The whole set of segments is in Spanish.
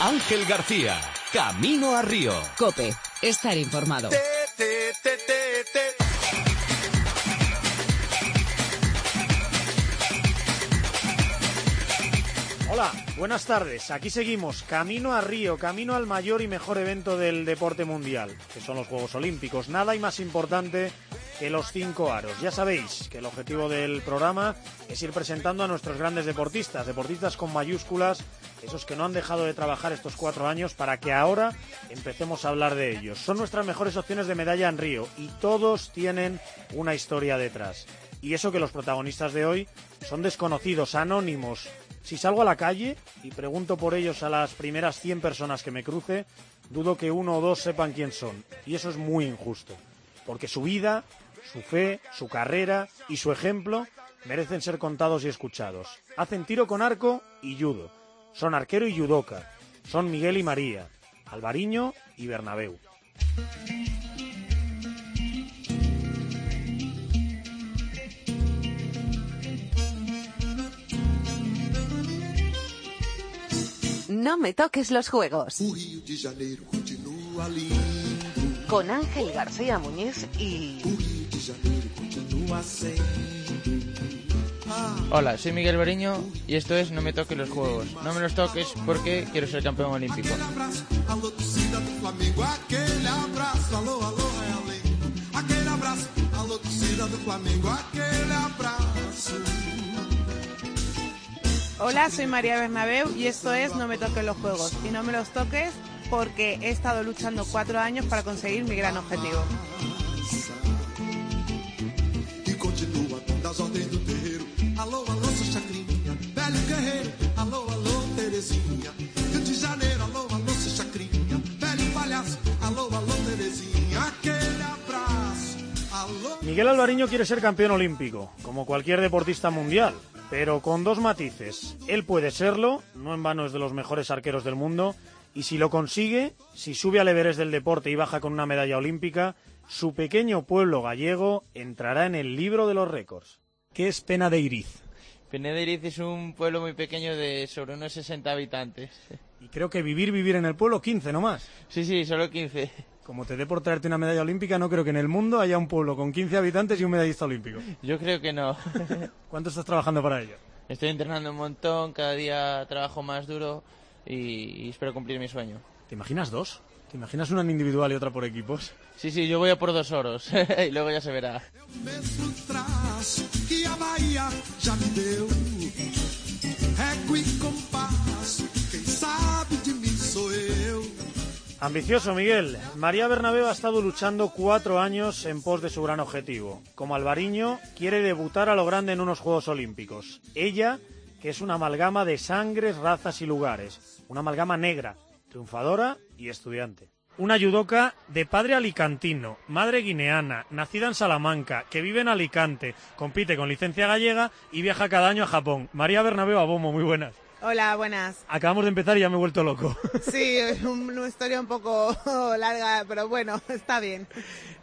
Ángel García, Camino a Río. Cope, estar informado. Hola, buenas tardes. Aquí seguimos, camino a Río, camino al mayor y mejor evento del deporte mundial, que son los Juegos Olímpicos. Nada hay más importante que los cinco aros. Ya sabéis que el objetivo del programa es ir presentando a nuestros grandes deportistas, deportistas con mayúsculas, esos que no han dejado de trabajar estos cuatro años para que ahora empecemos a hablar de ellos. Son nuestras mejores opciones de medalla en Río y todos tienen una historia detrás. Y eso que los protagonistas de hoy son desconocidos, anónimos. Si salgo a la calle y pregunto por ellos a las primeras 100 personas que me cruce, dudo que uno o dos sepan quién son. Y eso es muy injusto. Porque su vida, su fe, su carrera y su ejemplo merecen ser contados y escuchados. Hacen tiro con arco y judo. Son arquero y judoka. Son Miguel y María, Alvariño y Bernabéu. No me toques los juegos. Con Ángel García Muñiz y Hola, soy Miguel Bariño y esto es No me toques los juegos. No me los toques porque quiero ser campeón olímpico. Hola, soy María Bernabeu y esto es No me toques los juegos. Y no me los toques porque he estado luchando cuatro años para conseguir mi gran objetivo. Miguel Alvariño quiere ser campeón olímpico, como cualquier deportista mundial, pero con dos matices. Él puede serlo, no en vano es de los mejores arqueros del mundo, y si lo consigue, si sube al Everest del deporte y baja con una medalla olímpica, su pequeño pueblo gallego entrará en el libro de los récords. ¿Qué es Pena de Iriz? Penederiz es un pueblo muy pequeño de sobre unos 60 habitantes. Y creo que vivir, vivir en el pueblo, 15 no más. Sí, sí, solo 15. Como te dé por traerte una medalla olímpica, no creo que en el mundo haya un pueblo con 15 habitantes y un medallista olímpico. Yo creo que no. ¿Cuánto estás trabajando para ello? Estoy entrenando un montón, cada día trabajo más duro y, y espero cumplir mi sueño. ¿Te imaginas dos? ¿Te imaginas una en individual y otra por equipos? Sí, sí, yo voy a por dos oros y luego ya se verá. Ambicioso, Miguel. María Bernabéu ha estado luchando cuatro años en pos de su gran objetivo. Como Alvariño, quiere debutar a lo grande en unos Juegos Olímpicos. Ella, que es una amalgama de sangres, razas y lugares. Una amalgama negra, triunfadora y estudiante. Una judoka de padre alicantino, madre guineana, nacida en Salamanca, que vive en Alicante, compite con licencia gallega y viaja cada año a Japón. María Bernabéu Abomo, muy buenas. Hola, buenas. Acabamos de empezar y ya me he vuelto loco. Sí, es un- una historia un poco larga, pero bueno, está bien.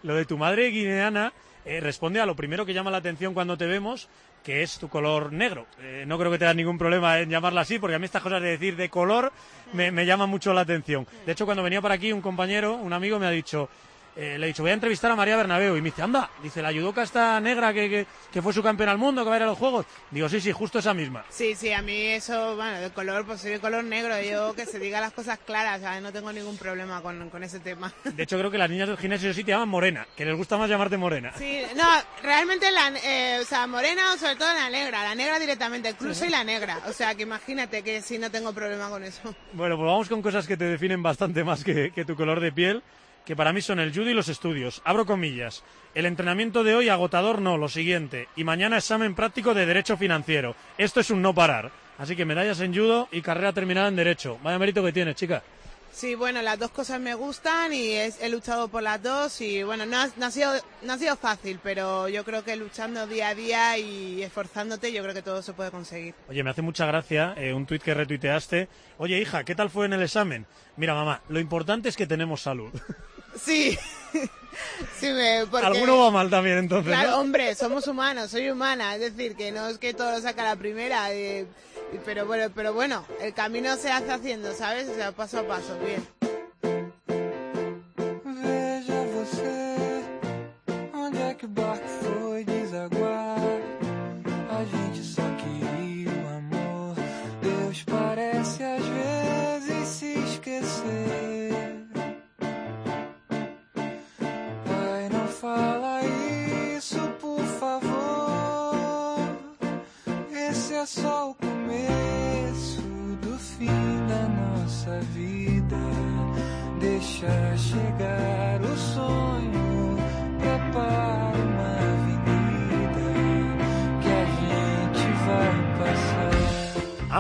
Lo de tu madre guineana eh, responde a lo primero que llama la atención cuando te vemos, que es tu color negro. Eh, no creo que tengas ningún problema en llamarla así, porque a mí estas cosas de decir de color me, me llaman mucho la atención. De hecho, cuando venía para aquí, un compañero, un amigo, me ha dicho, eh, le he dicho, voy a entrevistar a María Bernabéu. Y me dice, anda, dice, la judoka esta negra que, que, que fue su campeona al mundo, que va a ir a los Juegos. Digo, sí, sí, justo esa misma. Sí, sí, a mí eso, bueno, de color, pues soy de color negro, yo que se diga las cosas claras, ¿sabes? no tengo ningún problema con, con ese tema. De hecho, creo que las niñas del gimnasio sí te llaman Morena, que les gusta más llamarte Morena. Sí, no, realmente la, eh, o sea, morena o sobre todo la negra, la negra directamente, incluso y la negra, o sea, que imagínate que sí no tengo problema con eso. Bueno, pues vamos con cosas que te definen bastante más que, que tu color de piel, que para mí son el judo y los estudios. Abro comillas. El entrenamiento de hoy agotador no, lo siguiente. Y mañana examen práctico de derecho financiero. Esto es un no parar. Así que medallas en judo y carrera terminada en derecho. Vaya mérito que tienes, chica. Sí, bueno, las dos cosas me gustan y es- he luchado por las dos y bueno, no ha, no ha sido, no ha sido fácil, pero yo creo que luchando día a día y esforzándote, yo creo que todo se puede conseguir. Oye, me hace mucha gracia eh, un tuit que retuiteaste. Oye, hija, ¿qué tal fue en el examen? Mira, mamá, lo importante es que tenemos salud. Sí. sí me, porque... Alguno va mal también entonces. Claro, ¿no? hombre, somos humanos, soy humana, es decir, que no es que todo lo saca la primera, eh, pero bueno, pero bueno, el camino se hace haciendo, ¿sabes? O sea, paso a paso, bien.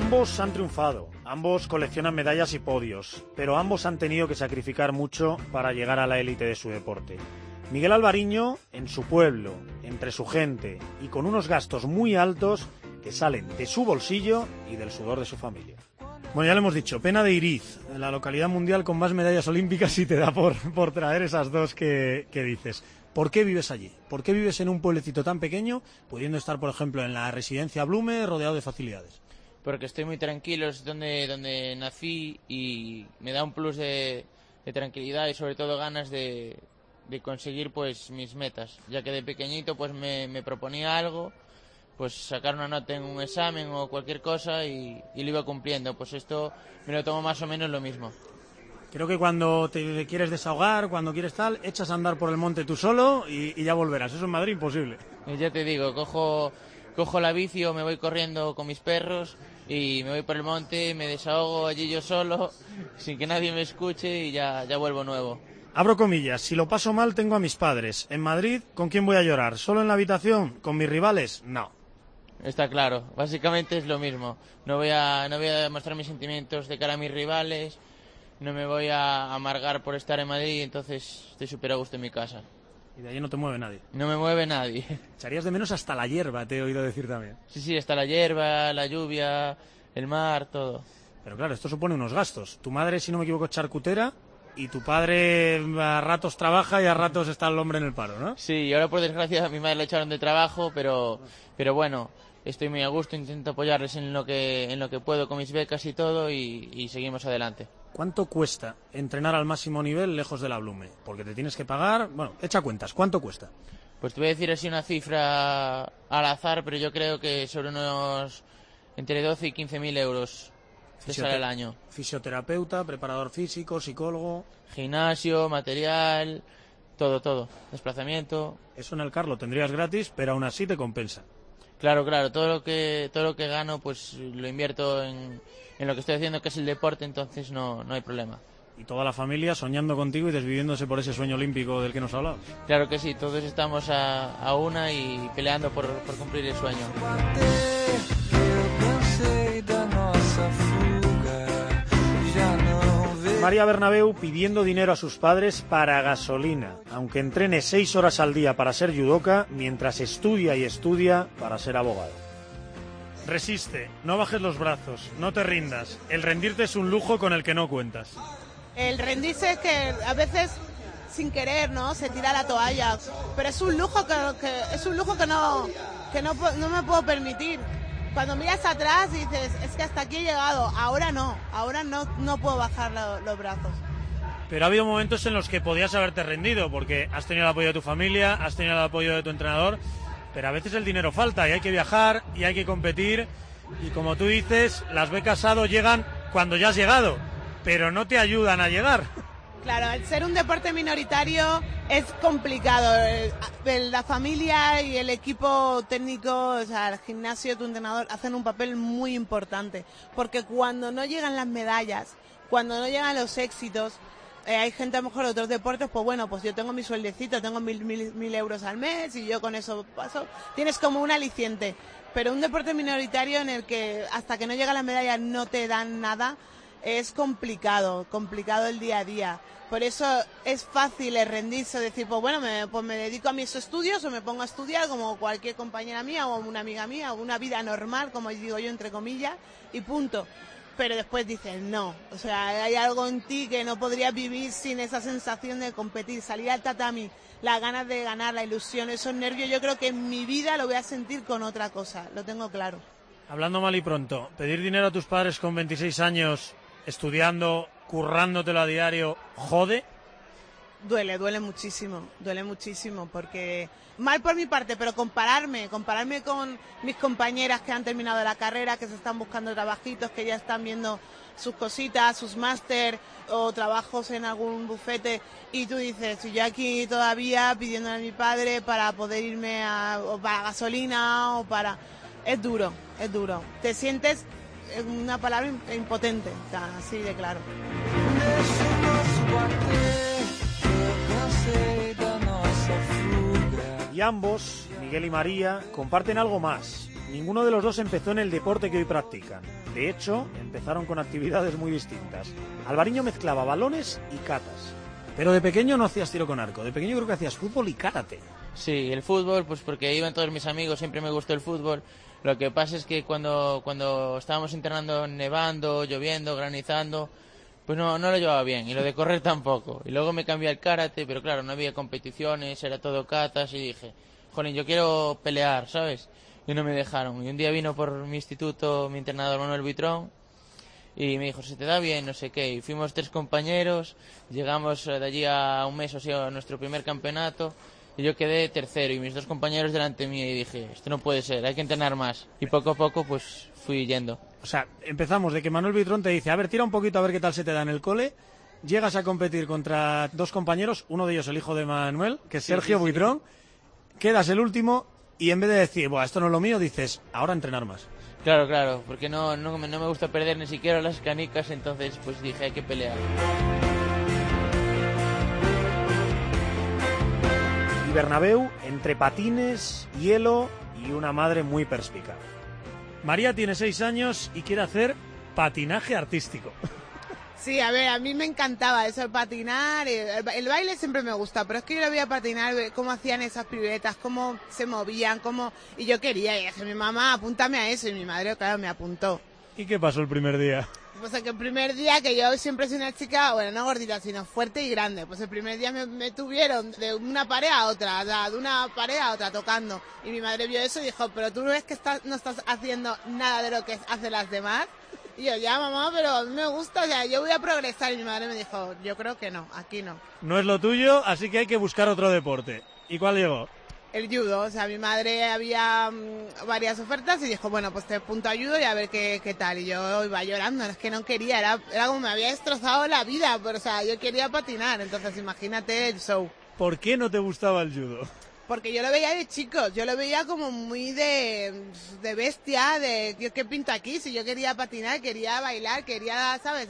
Ambos han triunfado, ambos coleccionan medallas y podios, pero ambos han tenido que sacrificar mucho para llegar a la élite de su deporte. Miguel Alvariño, en su pueblo, entre su gente y con unos gastos muy altos que salen de su bolsillo y del sudor de su familia. Bueno, ya lo hemos dicho, pena de Iriz, la localidad mundial con más medallas olímpicas y te da por, por traer esas dos que, que dices. ¿Por qué vives allí? ¿Por qué vives en un pueblecito tan pequeño, pudiendo estar, por ejemplo, en la residencia Blume, rodeado de facilidades? Porque estoy muy tranquilo, es donde, donde nací y me da un plus de, de tranquilidad y sobre todo ganas de, de conseguir pues mis metas. Ya que de pequeñito pues me, me proponía algo, pues sacar una nota en un examen o cualquier cosa y, y lo iba cumpliendo. Pues esto me lo tomo más o menos lo mismo. Creo que cuando te quieres desahogar, cuando quieres tal, echas a andar por el monte tú solo y, y ya volverás. Eso en Madrid imposible. Y ya te digo, cojo, cojo la bici o me voy corriendo con mis perros y me voy por el monte, me desahogo allí yo solo, sin que nadie me escuche y ya, ya vuelvo nuevo. Abro comillas, si lo paso mal tengo a mis padres. En Madrid, ¿con quién voy a llorar? ¿Solo en la habitación? ¿Con mis rivales? No. Está claro, básicamente es lo mismo. No voy a, no voy a demostrar mis sentimientos de cara a mis rivales, no me voy a amargar por estar en Madrid, entonces estoy súper a gusto en mi casa. Y de allí no te mueve nadie. No me mueve nadie. Echarías de menos hasta la hierba, te he oído decir también. Sí, sí, está la hierba, la lluvia, el mar, todo. Pero claro, esto supone unos gastos. Tu madre, si no me equivoco, es charcutera y tu padre a ratos trabaja y a ratos está el hombre en el paro, ¿no? Sí, y ahora por desgracia a mi madre le echaron de trabajo, pero, pero bueno, estoy muy a gusto, intento apoyarles en lo que, en lo que puedo con mis becas y todo y, y seguimos adelante. ¿Cuánto cuesta entrenar al máximo nivel lejos de la Blume? Porque te tienes que pagar, bueno, echa cuentas, ¿cuánto cuesta? Pues te voy a decir así una cifra al azar, pero yo creo que sobre unos entre 12 y 15 mil euros te sale al año. Fisioterapeuta, preparador físico, psicólogo. Gimnasio, material, todo, todo. Desplazamiento. Eso en el car lo tendrías gratis, pero aún así te compensa. Claro, claro, todo lo que, todo lo que gano pues lo invierto en, en lo que estoy haciendo, que es el deporte, entonces no, no hay problema. Y toda la familia soñando contigo y desviviéndose por ese sueño olímpico del que nos hablabas. Claro que sí, todos estamos a, a una y peleando por, por cumplir el sueño. María Bernabeu pidiendo dinero a sus padres para gasolina, aunque entrene seis horas al día para ser judoka, mientras estudia y estudia para ser abogado. Resiste, no bajes los brazos, no te rindas. El rendirte es un lujo con el que no cuentas. El rendirse es que a veces sin querer, ¿no? Se tira la toalla, pero es un lujo que, que- es un lujo que no que no, no me puedo permitir. Cuando miras atrás dices, es que hasta aquí he llegado, ahora no, ahora no no puedo bajar lo- los brazos. Pero ha habido momentos en los que podías haberte rendido, porque has tenido el apoyo de tu familia, has tenido el apoyo de tu entrenador, pero a veces el dinero falta y hay que viajar y hay que competir. Y como tú dices, las becas ADO llegan cuando ya has llegado, pero no te ayudan a llegar. Claro, al ser un deporte minoritario es complicado. La familia y el equipo técnico, o sea, el gimnasio, tu entrenador, hacen un papel muy importante. Porque cuando no llegan las medallas, cuando no llegan los éxitos, eh, hay gente a lo mejor de otros deportes, pues bueno, pues yo tengo mi sueldecito, tengo mil, mil, mil euros al mes y yo con eso paso. Tienes como un aliciente. Pero un deporte minoritario en el que hasta que no llega la medalla no te dan nada, es complicado, complicado el día a día. Por eso es fácil el rendirse, decir, pues bueno, me, pues me dedico a mis estudios o me pongo a estudiar como cualquier compañera mía o una amiga mía, o una vida normal, como digo yo, entre comillas, y punto. pero después dices, no, o sea, hay algo en ti que no podrías vivir sin esa sensación de competir, salir al tatami, las ganas de ganar, la ilusión, esos nervios, yo creo que en mi vida lo voy a sentir con otra cosa, lo tengo claro. Hablando mal y pronto, pedir dinero a tus padres con 26 años, estudiando, currándotelo a diario, jode. Duele, duele muchísimo, duele muchísimo, porque mal por mi parte, pero compararme, compararme con mis compañeras que han terminado la carrera, que se están buscando trabajitos, que ya están viendo sus cositas, sus máster o trabajos en algún bufete y tú dices, si yo aquí todavía pidiéndole a mi padre para poder irme a, o para gasolina o para... Es duro, es duro. Te sientes, en una palabra, impotente, o sea, así de claro. Y ambos, Miguel y María, comparten algo más. Ninguno de los dos empezó en el deporte que hoy practican. De hecho, empezaron con actividades muy distintas. Alvariño mezclaba balones y catas. Pero de pequeño no hacías tiro con arco. De pequeño creo que hacías fútbol y karate. Sí, el fútbol, pues porque iban todos mis amigos, siempre me gustó el fútbol. Lo que pasa es que cuando, cuando estábamos entrenando nevando, lloviendo, granizando, pues no, no lo llevaba bien. Y lo de correr tampoco. Y luego me cambié al karate, pero claro, no había competiciones, era todo catas y dije, jolín, yo quiero pelear, ¿sabes? Y no me dejaron. Y un día vino por mi instituto mi entrenador Manuel Buitrón y me dijo, se te da bien, no sé qué. Y fuimos tres compañeros, llegamos eh, de allí a un mes o así a nuestro primer campeonato y yo quedé tercero y mis dos compañeros delante mío y dije, esto no puede ser, hay que entrenar más. Y poco a poco pues fui yendo. O sea, empezamos de que Manuel Vitrón te dice, a ver, tira un poquito a ver qué tal se te da en el cole. Llegas a competir contra dos compañeros, uno de ellos el hijo de Manuel, que es Sergio Buitrón. Quedas el último y en vez de decir, Buah, esto no es lo mío, dices, ahora entrenar más. Claro, claro, porque no, no, me- no me gusta perder ni siquiera las canicas, entonces pues dije, hay que pelear. Y Bernabéu, entre patines, hielo y una madre muy perspicaz. María tiene seis años y quiere hacer patinaje artístico. Sí, a ver, a mí me encantaba eso, el patinar, el, baile siempre me gusta, pero es que yo lo veía patinar, cómo hacían esas piruetas, cómo se movían, cómo... Y yo quería, y dije, mi mamá, apúntame a eso, y mi madre, claro, me apuntó. ¿Y qué pasó el primer día? Pues que el primer día, que yo siempre soy una chica, bueno, no gordita, sino fuerte y grande, pues el primer día me, me tuvieron de una pared a otra, de una pared a otra, tocando. Y mi madre vio eso y dijo, pero tú no ves que estás, no estás haciendo nada de lo que hacen las demás. Y yo, ya mamá, pero a mí me gusta, o sea, yo voy a progresar. Y mi madre me dijo, yo creo que no, aquí no. No es lo tuyo, así que hay que buscar otro deporte. ¿Y cuál llegó? El judo, o sea, mi madre había mm, varias ofertas y dijo, bueno, pues te apunto a judo y a ver qué, qué tal. Y yo iba llorando, es que no quería, era, era como me había destrozado la vida, pero o sea, yo quería patinar, entonces imagínate el show. ¿Por qué no te gustaba el judo? Porque yo lo veía de chicos, yo lo veía como muy de, de bestia, de ¿qué, qué pinto aquí? Si yo quería patinar, quería bailar, quería, ¿sabes?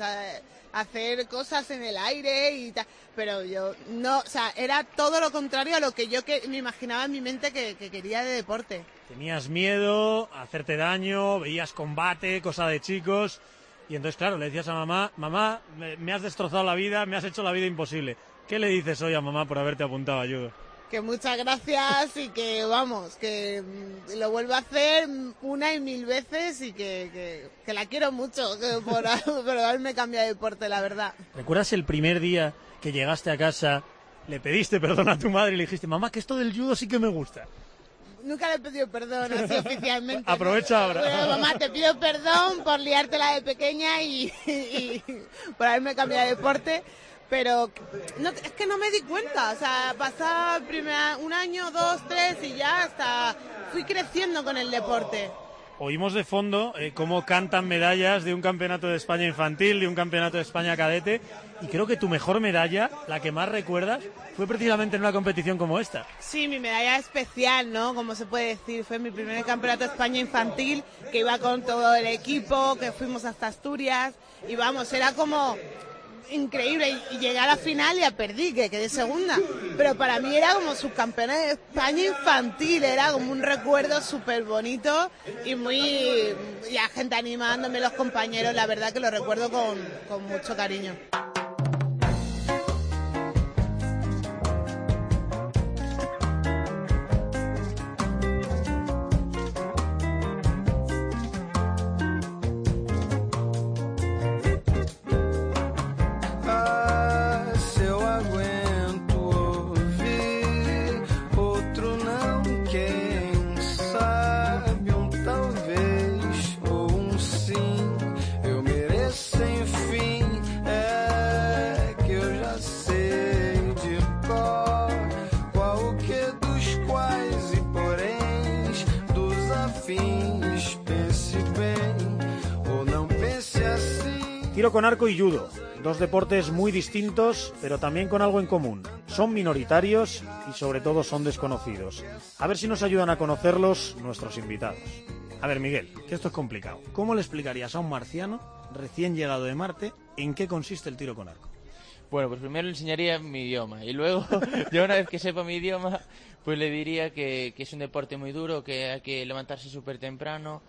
Hacer cosas en el aire y tal. Pero yo no, o sea, era todo lo contrario a lo que yo que, me imaginaba en mi mente que, que quería de deporte. Tenías miedo a hacerte daño, veías combate, cosa de chicos. Y entonces, claro, le decías a mamá, mamá, me, me has destrozado la vida, me has hecho la vida imposible. ¿Qué le dices hoy a mamá por haberte apuntado a judo? Que muchas gracias y que vamos, que mm, lo vuelvo a hacer una y mil veces y que, que, que la quiero mucho que por, por haberme cambiado de deporte, la verdad. ¿Recuerdas el primer día que llegaste a casa, le pediste perdón a tu madre y le dijiste, mamá, que esto del judo sí que me gusta? Nunca le he pedido perdón así oficialmente. Aprovecha ahora. Bueno, mamá, te pido perdón por liártela de pequeña y, y por haberme cambiado de deporte. Pero no, es que no me di cuenta. O sea, pasaba primera- un año, dos, tres y ya hasta fui creciendo con el deporte. Oímos de fondo eh, cómo cantan medallas de un campeonato de España infantil, de un campeonato de España cadete, y creo que tu mejor medalla, la que más recuerdas, fue precisamente en una competición como esta. Sí, mi medalla especial, ¿no? Como se puede decir, fue mi primer campeonato de España infantil, que iba con todo el equipo, que fuimos hasta Asturias, y vamos, era como increíble, y, llegué a la final y ya perdí, que quedé segunda, pero para mí era como subcampeona de España infantil, era como un recuerdo súper bonito y muy, la gente animándome, los compañeros, la verdad que lo recuerdo con, con mucho cariño. Tiro con arco y judo, dos deportes muy distintos, pero también con algo en común. Son minoritarios y sobre todo son desconocidos. A ver si nos ayudan a conocerlos nuestros invitados. A ver, Miguel, que esto es complicado. ¿Cómo le explicarías a un marciano recién llegado de Marte en qué consiste el tiro con arco? Bueno, pues primero le enseñaría mi idioma y luego, ya una vez que sepa mi idioma, pues le diría que, que es un deporte muy duro, que hay que levantarse súper temprano,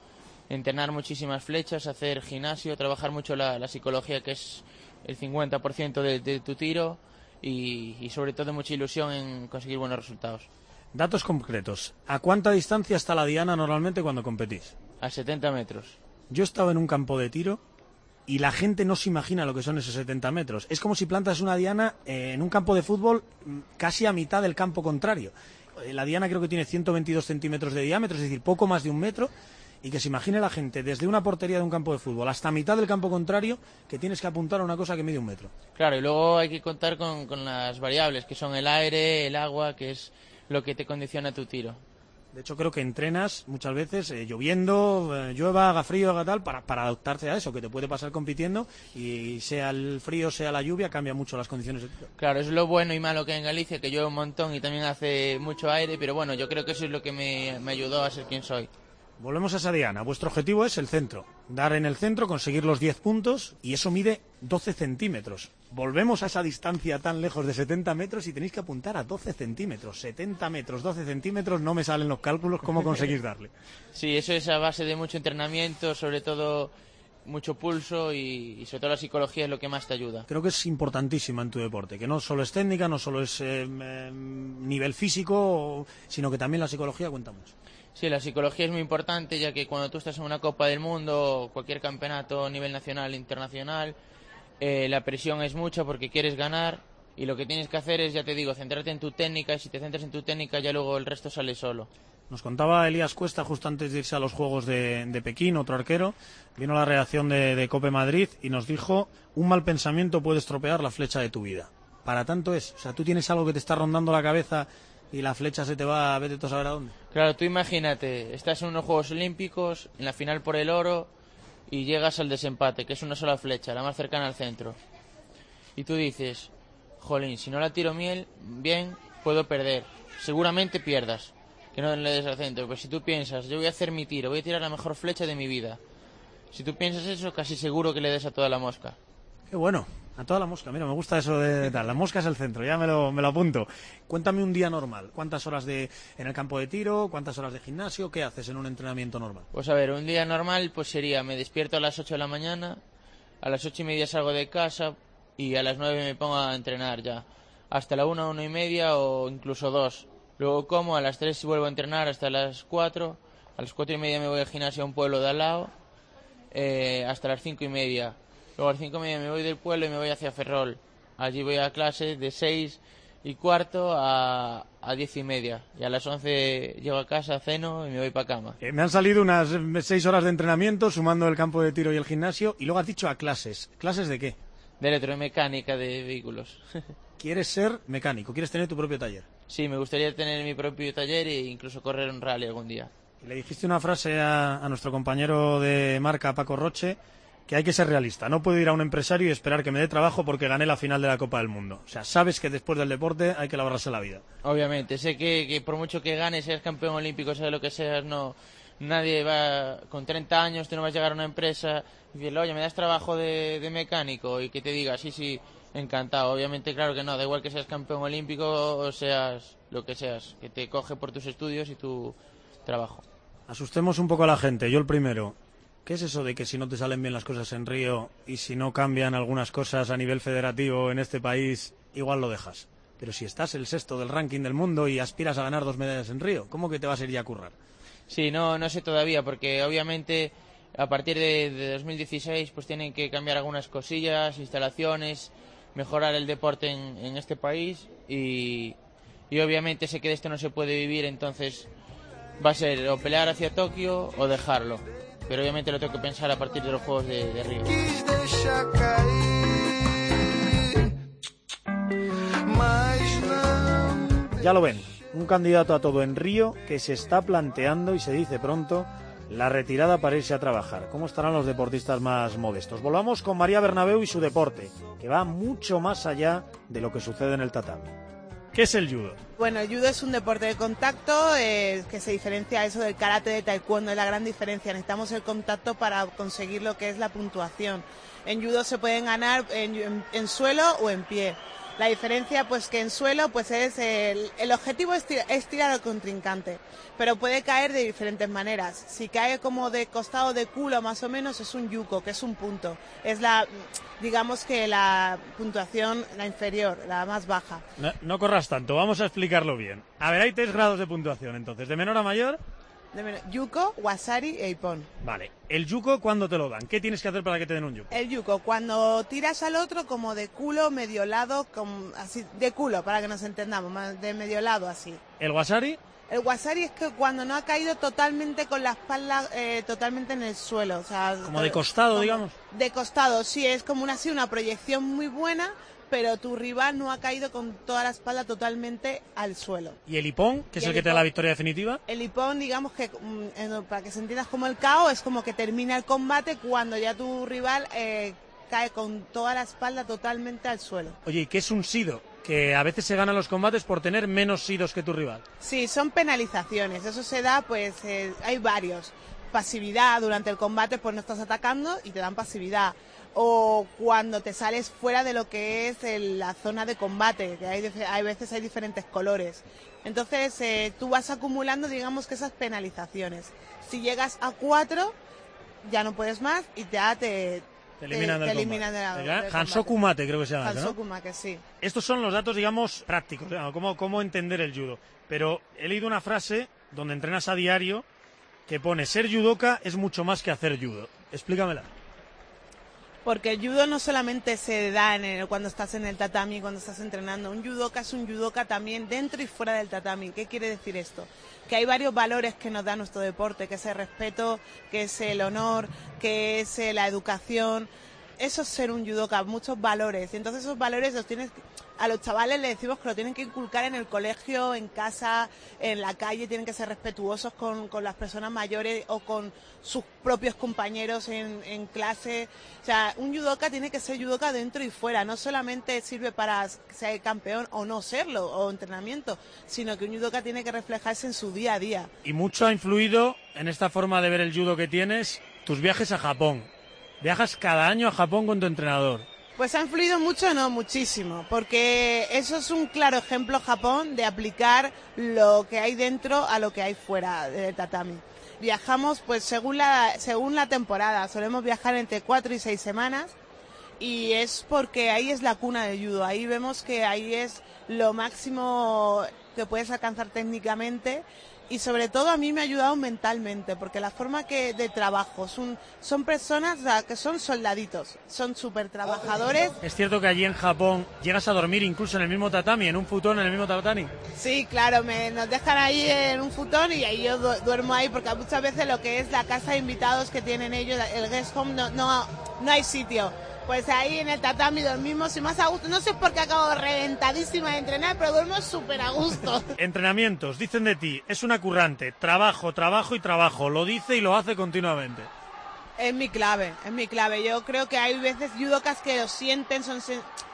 entrenar muchísimas flechas, hacer gimnasio, trabajar mucho la, la psicología, que es el 50% de, de tu tiro, y, y sobre todo mucha ilusión en conseguir buenos resultados. Datos concretos. ¿A cuánta distancia está la diana normalmente cuando competís? A 70 metros. Yo he estado en un campo de tiro y la gente no se imagina lo que son esos 70 metros. Es como si plantas una diana en un campo de fútbol mm, casi a mitad del campo contrario. Eh, La diana creo que tiene 122 centímetros de diámetro, es decir, poco más de un metro. Y que se imagine la gente desde una portería de un campo de fútbol hasta mitad del campo contrario que tienes que apuntar a una cosa que mide un metro. Claro, y luego hay que contar con, con las variables, que son el aire, el agua, que es lo que te condiciona tu tiro. De hecho, creo que entrenas muchas veces eh, lloviendo, eh, llueva, haga frío, haga tal, para, para adaptarse a eso, que te puede pasar compitiendo y sea el frío, sea la lluvia, cambia mucho las condiciones. de. Claro, es lo bueno y malo que hay en Galicia, que llueve un montón y también hace mucho aire, pero bueno, yo creo que eso es lo que me, me ayudó a ser quien soy. Volvemos a esa diana. Vuestro objetivo es el centro. Dar en el centro, conseguir los 10 puntos y eso mide 12 centímetros. Volvemos a esa distancia tan lejos de 70 metros y tenéis que apuntar a 12 centímetros. 70 metros, 12 centímetros, no me salen los cálculos cómo conseguís darle. Sí, eso es a base de mucho entrenamiento, sobre todo mucho pulso y, y sobre todo la psicología es lo que más te ayuda. Creo que es importantísima en tu deporte, que no solo es técnica, no solo es eh, eh, nivel físico, sino que también la psicología cuenta mucho. Sí, la psicología es muy importante, ya que cuando tú estás en una Copa del Mundo, cualquier campeonato nivel nacional e internacional, eh, la presión es mucha porque quieres ganar y lo que tienes que hacer es, ya te digo, centrarte en tu técnica y si te centras en tu técnica ya luego el resto sale solo. Nos contaba Elías Cuesta justo antes de irse a los Juegos de, de Pekín, otro arquero, vino la reacción de, de Cope Madrid y nos dijo, un mal pensamiento puede estropear la flecha de tu vida. Para tanto es, o sea, tú tienes algo que te está rondando la cabeza y la flecha se te va a vete tú a saber a dónde. Claro, tú imagínate, estás en unos Juegos Olímpicos, en la final por el oro y llegas al desempate, que es una sola flecha, la más cercana al centro. Y tú dices, jolín, si no la tiro miel, bien, puedo perder. Seguramente pierdas, que no le des al centro. Pero si tú piensas, yo voy a hacer mi tiro, voy a tirar la mejor flecha de mi vida. Si tú piensas eso, casi seguro que le des a toda la mosca. Qué bueno, a toda la mosca, mira, me gusta eso de tal. La mosca es el centro, ya me lo, me lo apunto. Cuéntame un día normal, ¿cuántas horas de, en el campo de tiro, cuántas horas de gimnasio, qué haces en un entrenamiento normal? Pues a ver, un día normal pues sería, me despierto a las 8 de la mañana, a las ocho y media salgo de casa y a las 9 me pongo a entrenar ya. Hasta la 1, 1 y media o incluso 2. Luego como, a las 3 vuelvo a entrenar hasta las 4. A las 4 y media me voy al gimnasio a un pueblo de al lado. eh, hasta las 5 y media. Luego a las 5 y media me voy del pueblo y me voy hacia Ferrol. Allí voy a clase de 6 y cuarto a, a 10 y media. Y a las 11 llego a casa, ceno y me voy para cama. Eh, me han salido unas eh, seis horas de entrenamiento, sumando el campo de tiro y el gimnasio, y luego has dicho a clases. ¿Clases de qué? De electromecánica de vehículos. ¿Quieres ser mecánico? ¿Quieres tener tu propio taller? Sí, me gustaría tener mi propio taller e incluso correr un rally algún día. Le dijiste una frase a, a nuestro compañero de marca, Paco Roche, que hay que ser realista. No puedo ir a un empresario y esperar que me dé trabajo porque gané la final de la Copa del Mundo. O sea, sabes que después del deporte hay que labrarse la vida. Obviamente, sé que, que por mucho que ganes, seas campeón olímpico, sea lo que seas, no, nadie va con 30 años, tú no vas a llegar a una empresa y decirle, oye, me das trabajo de, de mecánico y que te diga, sí, sí, encantado. Obviamente, claro que no, da igual que seas campeón olímpico o seas lo que seas, que te coge por tus estudios y tu trabajo. Asustemos un poco a la gente, yo el primero. ¿Qué es eso de que si no te salen bien las cosas en Río y si no cambian algunas cosas a nivel federativo en este país, igual lo dejas? Pero si estás el sexto del ranking del mundo y aspiras a ganar dos medallas en Río, ¿cómo que te vas a ir ya a currar? Sí, no, no sé todavía, porque obviamente a partir de, de 2016 pues tienen que cambiar algunas cosillas, instalaciones, mejorar el deporte en, este país y, y obviamente sé que de esto no se puede vivir, entonces va a ser o pelear hacia Tokio o dejarlo. Pero obviamente lo tengo que pensar a partir de los Juegos de, de Río. quis deixar cair, mas não. Ya lo ven, un candidato a todo en Río que se está planteando y se dice pronto la retirada para irse a trabajar. ¿Cómo estarán los deportistas más modestos? Volvamos con María Bernabeu y su deporte, que va mucho más allá de lo que sucede en el tatami. ¿Qué es el judo? Bueno, el judo es un deporte de contacto eh, que se diferencia eso del karate de taekwondo, es la gran diferencia. Necesitamos el contacto para conseguir lo que es la puntuación. En judo se pueden ganar en, suelo o en pie. La diferencia, pues que en suelo, pues es el, el objetivo es, tira- es tirar al contrincante, pero puede caer de diferentes maneras. Si cae como de costado de culo, más o menos, es un yuko, que es un punto. Es la, digamos que la puntuación, la inferior, la más baja. No, no corras tanto, vamos a explicarlo bien. A ver, hay tres grados de puntuación entonces, de menor a mayor. Yuko, Wasari e Ippon. Vale, el yuko, ¿cuándo te lo dan? ¿Qué tienes que hacer para que te den un yuko? El yuko, cuando tiras al otro como de culo, medio lado, como, así, de culo, para que nos entendamos, más de medio lado así. El wasari, El wasari es que cuando no ha caído totalmente con la espalda eh, totalmente en el suelo, o sea, como de costado, como- digamos. De costado, sí, es como una, así, una proyección muy buena, pero tu rival no ha caído con toda la espalda totalmente al suelo. Y el hipón, que es el el que te da la victoria definitiva. El hipón, digamos que, mm, para que se entiendas como el KO, es como que termina el combate cuando ya tu rival eh, cae con toda la espalda totalmente al suelo. Oye, ¿y qué es un sido? Que a veces se ganan los combates por tener menos sidos que tu rival. Sí, son penalizaciones. Eso se da, pues eh, hay varios. Pasividad durante el combate, pues no estás atacando y te dan pasividad. O cuando te sales fuera de lo que es el- la zona de combate, que hay, hay veces hay diferentes colores. Entonces eh, tú vas acumulando, digamos que esas penalizaciones. Si llegas a cuatro, ya no puedes más y ya te, Te eliminan del eliminan de la- combate. del ¿Verdad? Hansoku combate. Mate, creo que se llama. sí. Estos son los datos, digamos, prácticos, cómo, cómo entender el judo. Pero he leído una frase donde entrenas a diario que pone ser judoka es mucho más que hacer judo. Explícamela. Porque el judo no solamente se da en el- cuando estás en el tatami, cuando estás entrenando. Un judoka es un judoka también dentro y fuera del tatami. ¿Qué quiere decir esto? Que hay varios valores que nos da nuestro deporte, que es el respeto, que es el honor, que es eh, la educación. Eso es ser un judoka, muchos valores. Y entonces esos valores los tienes, a los chavales les decimos que lo tienen que inculcar en el colegio, en casa, en la calle, tienen que ser respetuosos con, las personas mayores o con sus propios compañeros en, en clase. O sea, un judoka tiene que ser judoka dentro y fuera, no solamente sirve para ser campeón o no serlo, o entrenamiento, sino que un judoka tiene que reflejarse en su día a día. Y mucho ha influido en esta forma de ver el judo que tienes tus viajes a Japón. Viajas cada año a Japón con tu entrenador. Pues ha influido mucho, no, muchísimo, porque eso es un claro ejemplo Japón de aplicar lo que hay dentro a lo que hay fuera del tatami. Viajamos pues según la, según la temporada, solemos viajar entre cuatro y seis semanas y es porque ahí es la cuna del judo, ahí vemos que ahí es lo máximo que puedes alcanzar técnicamente y sobre todo a mí me ha ayudado mentalmente porque la forma que de trabajo son, son personas que son soldaditos, son súper trabajadores. Es cierto que allí en Japón llegas a dormir incluso en el mismo tatami, en un futón en el mismo tatami. Sí, claro, me, nos dejan ahí en un futón y ahí yo du- duermo ahí porque muchas veces lo que es la casa de invitados que tienen ellos, el guest home, no, no, no hay sitio. Pues ahí en el tatami dormimos y más a gusto. No sé por qué acabo reventadísima de entrenar, pero duermo súper a gusto. Entrenamientos, dicen de ti, es una currante, trabajo, trabajo y trabajo, lo dice y lo hace continuamente. Es mi clave, es mi clave. Yo creo que hay veces judokas que lo sienten, son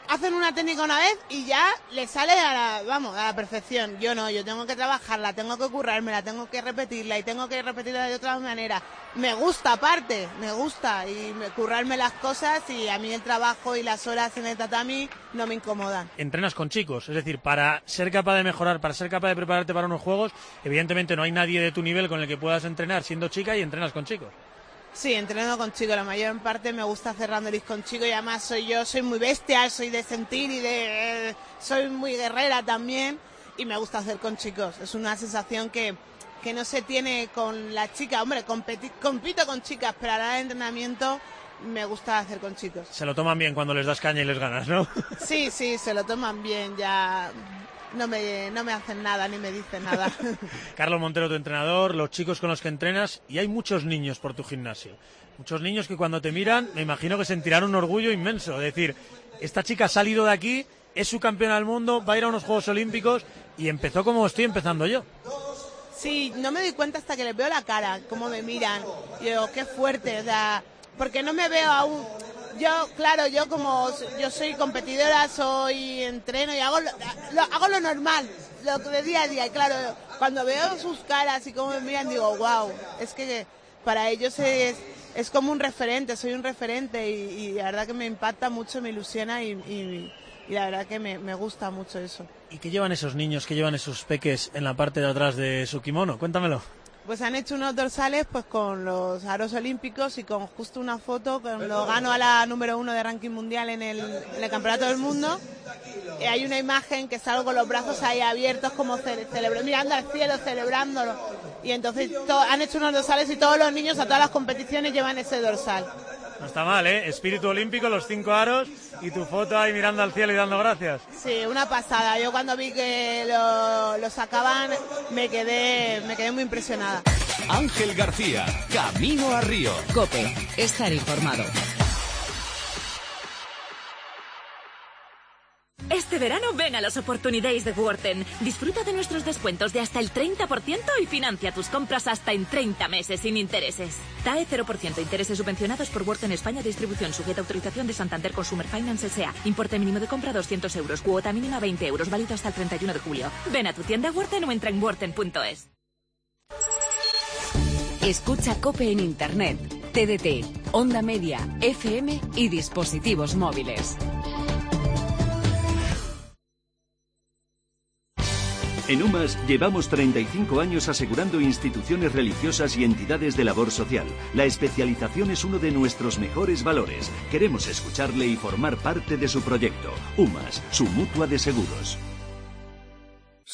hacen una técnica una vez y ya le sale a la, vamos, a la perfección. Yo no, yo tengo que trabajarla, tengo que currármela, tengo que repetirla y tengo que repetirla de otra manera. Me gusta aparte, me gusta y me, currarme las cosas y a mí el trabajo y las horas en el tatami no me incomodan. Entrenas con chicos, es decir, para ser capaz de mejorar, para ser capaz de prepararte para unos juegos, evidentemente no hay nadie de tu nivel con el que puedas entrenar siendo chica y entrenas con chicos. Sí, entreno con chicos, la mayor parte me gusta hacer randolis con chicos y además soy yo, soy muy bestia, soy de sentir y de... eh, soy muy guerrera también y me gusta hacer con chicos. Es una sensación que, que no se tiene con la chica. Hombre, competi- compito con chicas, pero a la hora de entrenamiento me gusta hacer con chicos. Se lo toman bien cuando les das caña y les ganas, ¿no? Sí, sí, se lo toman bien, ya no me, no me hacen nada ni me dicen nada. Carlos Montero, tu entrenador, los chicos con los que entrenas, y hay muchos niños por tu gimnasio. Muchos niños que cuando te miran, me imagino que sentirán un orgullo inmenso. Es decir, esta chica ha salido de aquí, es su campeona del mundo, va a ir a unos Juegos Olímpicos y empezó como estoy empezando yo. Sí, no me doy cuenta hasta que les veo la cara, cómo me miran. Y digo, qué fuerte, o sea, porque no me veo aún. Yo, claro, yo como yo soy competidora, soy entreno y hago lo, lo- hago lo normal, lo de día a día. Y claro, cuando veo sus caras y cómo me miran, digo, wow, es que para ellos es, es como un referente, soy un referente y, la verdad que me impacta mucho, me ilusiona y la verdad que me, me gusta mucho eso. ¿Y qué llevan esos niños, qué llevan esos peques en la parte de atrás de su kimono? Cuéntamelo. Pues han hecho unos dorsales pues con los aros olímpicos y con justo una foto cuando gano a la número uno de ranking mundial en el, en el campeonato del mundo. Y hay una imagen que salgo con los brazos ahí abiertos como ce- mirando al cielo, celebrándolo. Y entonces to- han hecho unos dorsales y todos los niños a todas las competiciones llevan ese dorsal. No está mal, ¿eh? Espíritu olímpico, los cinco aros y tu foto ahí mirando al cielo y dando gracias. Sí, una pasada. Yo cuando vi que lo, lo sacaban me quedé, me quedé muy impresionada. Ángel García, Camino a Río. Cope, estar informado. Este verano ven a los Opportunities de Worten. Disfruta de nuestros descuentos de hasta el 30% y financia tus compras hasta en 30 meses sin intereses. TAE 0%, intereses subvencionados por Worten España, distribución sujeta autorización de Santander Consumer Finance S.A. Importe mínimo de compra 200 euros, cuota mínima 20 euros, válido hasta el 31 de julio. Ven a tu tienda Worten o entra en worten.es. Escucha Cope en Internet, TDT, Onda Media, FM y dispositivos móviles. En UMAS llevamos 35 años asegurando instituciones religiosas y entidades de labor social. La especialización es uno de nuestros mejores valores. Queremos escucharle y formar parte de su proyecto. UMAS, su mutua de seguros.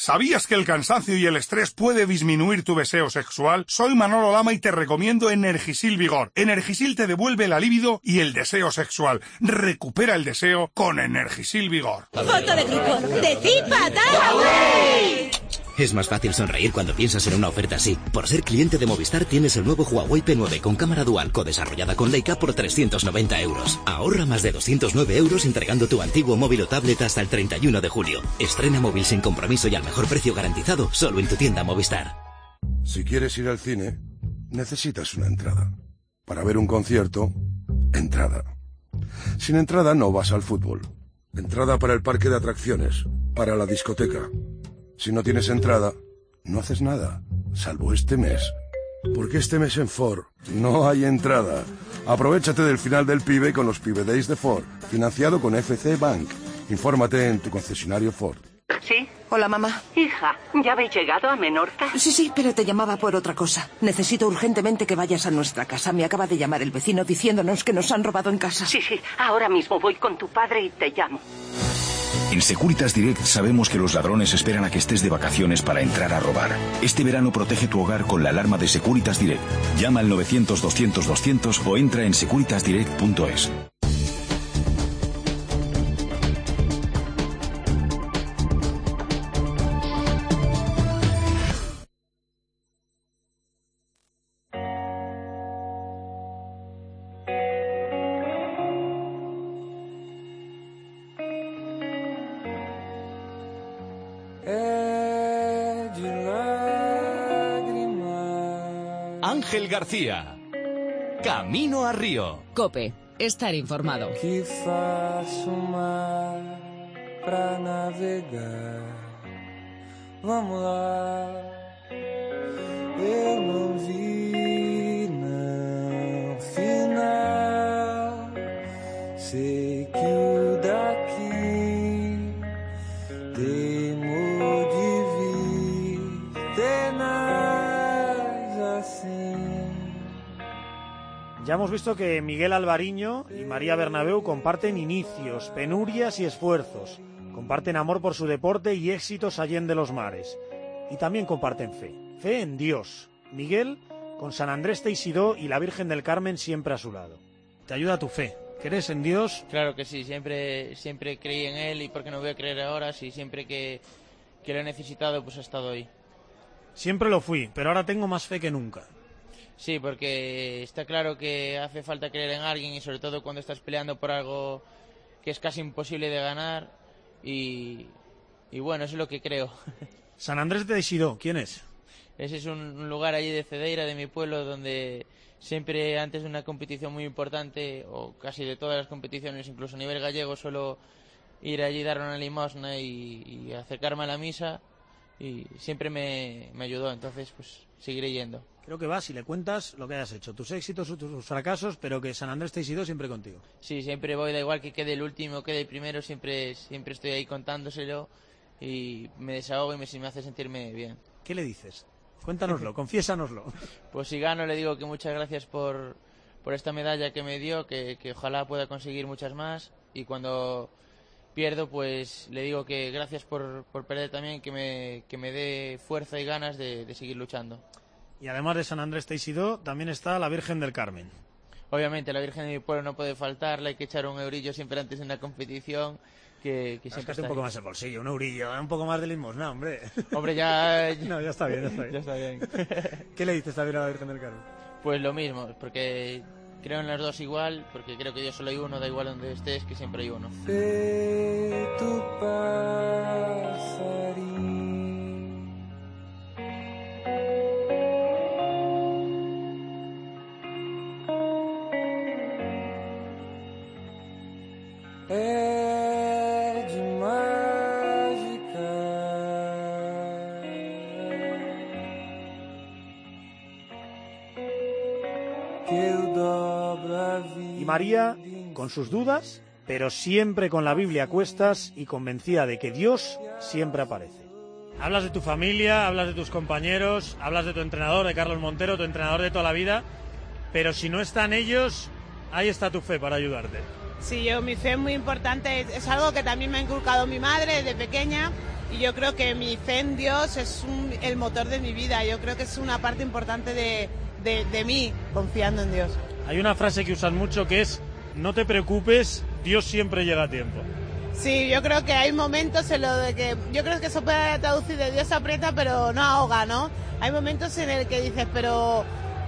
¿Sabías que el cansancio y el estrés puede disminuir tu deseo sexual? Soy Manolo Lama y te recomiendo Energisil Vigor. Energisil te devuelve la libido y el deseo sexual. Recupera el deseo con Energisil Vigor. Foto de grupo. ¡Decid patada! Es más fácil sonreír cuando piensas en una oferta así. Por ser cliente de Movistar tienes el nuevo Huawei P9 con cámara dual co-desarrollada con Leica por 390 euros. Ahorra más de 209 euros entregando tu antiguo móvil o tablet hasta el 31 de julio. Estrena móvil sin compromiso y al mejor precio garantizado solo en tu tienda Movistar. Si quieres ir al cine, necesitas una entrada. Para ver un concierto, entrada. Sin entrada no vas al fútbol. Entrada para el parque de atracciones, para la discoteca. Si no tienes entrada, no haces nada, salvo este mes. Porque este mes en Ford no hay entrada. Aprovechate del final del PIBE con los PIBE Days de Ford, financiado con FC Bank. Infórmate en tu concesionario Ford. Sí. Hola, mamá. Hija, ¿ya habéis llegado a Menorca? Sí, sí, pero te llamaba por otra cosa. Necesito urgentemente que vayas a nuestra casa. Me acaba de llamar el vecino diciéndonos que nos han robado en casa. Sí, sí. Ahora mismo voy con tu padre y te llamo. En Securitas Direct sabemos que los ladrones esperan a que estés de vacaciones para entrar a robar. Este verano protege tu hogar con la alarma de Securitas Direct. Llama al 900-200-200 o entra en securitasdirect.es. Ángel García, Camino a Río. Cope, estar informado. Que faço mar pra navegar. Vamos lá. Eu não vi, não final. Sei Ya hemos visto que Miguel Alvariño y María Bernabeu comparten inicios, penurias y esfuerzos. Comparten amor por su deporte y éxitos allende los mares. Y también comparten fe. Fe en Dios. Miguel con San Andrés Teisidó y la Virgen del Carmen siempre a su lado. Te ayuda tu fe. ¿Crees en Dios? Claro que sí, siempre, siempre creí en él y porque no voy a creer ahora, sí, siempre que, que lo he necesitado, pues ha estado ahí. Siempre lo fui, pero ahora tengo más fe que nunca. Sí, porque está claro que hace falta creer en alguien y sobre todo cuando estás peleando por algo que es casi imposible de ganar y, y bueno, eso es lo que creo. San Andrés de Teisidó, ¿quién es? ese es un, un lugar allí de Cedeira, de mi pueblo, donde siempre antes de una competición muy importante, o casi de todas las competiciones, incluso a nivel gallego, suelo ir allí, dar una limosna y, y acercarme a la misa y siempre me, me ayudó, entonces pues seguiré yendo. Creo que vas y le cuentas lo que hayas hecho, tus éxitos, tus fracasos, pero que San Andrés te ha sido siempre contigo. Sí, siempre voy, da igual que quede el último o quede el primero, siempre, siempre estoy ahí contándoselo y me desahogo y me, me hace sentirme bien. ¿Qué le dices? Cuéntanoslo, confiésanoslo. Pues si gano le digo que muchas gracias por, por esta medalla que me dio, que, que ojalá pueda conseguir muchas más y cuando pierdo pues le digo que gracias por, por perder también, que me, que me dé fuerza y ganas de, de seguir luchando. Y además de San Andrés Teixido, también está la Virgen del Carmen. Obviamente la Virgen de mi pueblo no puede faltar, le hay que echar un eurillo siempre antes de una competición. Que, que siempre está un poco ahí. más el bolsillo, un eurillo, un poco más de limosna, hombre. Hombre, ya... no, ya está bien, ya está bien. Ya está bien. ¿Qué le dices también a la Virgen del Carmen? Pues lo mismo, porque creo en las dos igual, porque creo que Dios solo hay uno, da igual donde estés, que siempre hay uno. É de mágica que eu dobro a vida Y María, con sus dudas, pero siempre con la Biblia a cuestas y convencida de que Dios siempre aparece. Hablas de tu familia, hablas de tus compañeros, hablas de tu entrenador, de Carlos Montero, tu entrenador de toda la vida, pero si no están ellos, ahí está tu fe para ayudarte. Sí, yo, mi fe es muy importante, es, es algo que también me ha inculcado mi madre desde pequeña y yo creo que mi fe en Dios es un- el motor de mi vida, yo creo que es una parte importante de, de- de mí, confiando en Dios. Hay una frase que usan mucho que es, no te preocupes, Dios siempre llega a tiempo. Sí, yo creo que hay momentos en lo de que yo creo que eso puede traducir de Dios aprieta pero no ahoga, ¿no? Hay momentos en el que dices, pero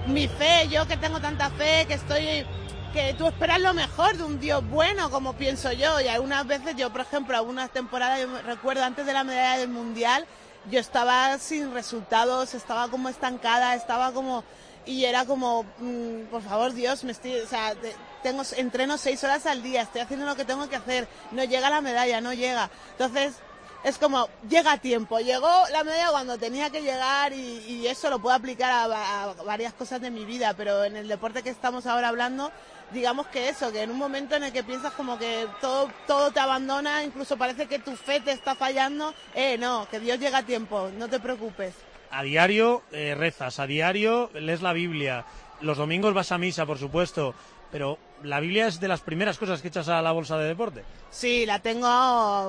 mi fe, yo que tengo tanta fe, que estoy que tú esperas lo mejor de un Dios bueno, como pienso yo, y algunas veces yo, por ejemplo, algunas temporadas, yo recuerdo antes de la medalla del Mundial, yo estaba sin resultados, estaba como estancada, estaba como y era como, mm, por favor Dios, me estoy, o sea, te- tengo entreno seis horas al día, estoy haciendo lo que tengo que hacer, no llega la medalla, no llega. Entonces es como llega a tiempo, llegó la medalla cuando tenía que llegar y, eso lo puedo aplicar a varias cosas de mi vida, pero en el deporte que estamos ahora hablando, digamos que eso, que en un momento en el que piensas como que todo, todo te abandona, incluso parece que tu fe te está fallando, eh, no, que Dios llega a tiempo, no te preocupes. A diario eh, rezas, a diario lees la Biblia, los domingos vas a misa, por supuesto, pero la Biblia es de las primeras cosas que echas a la bolsa de deporte. Sí, la tengo,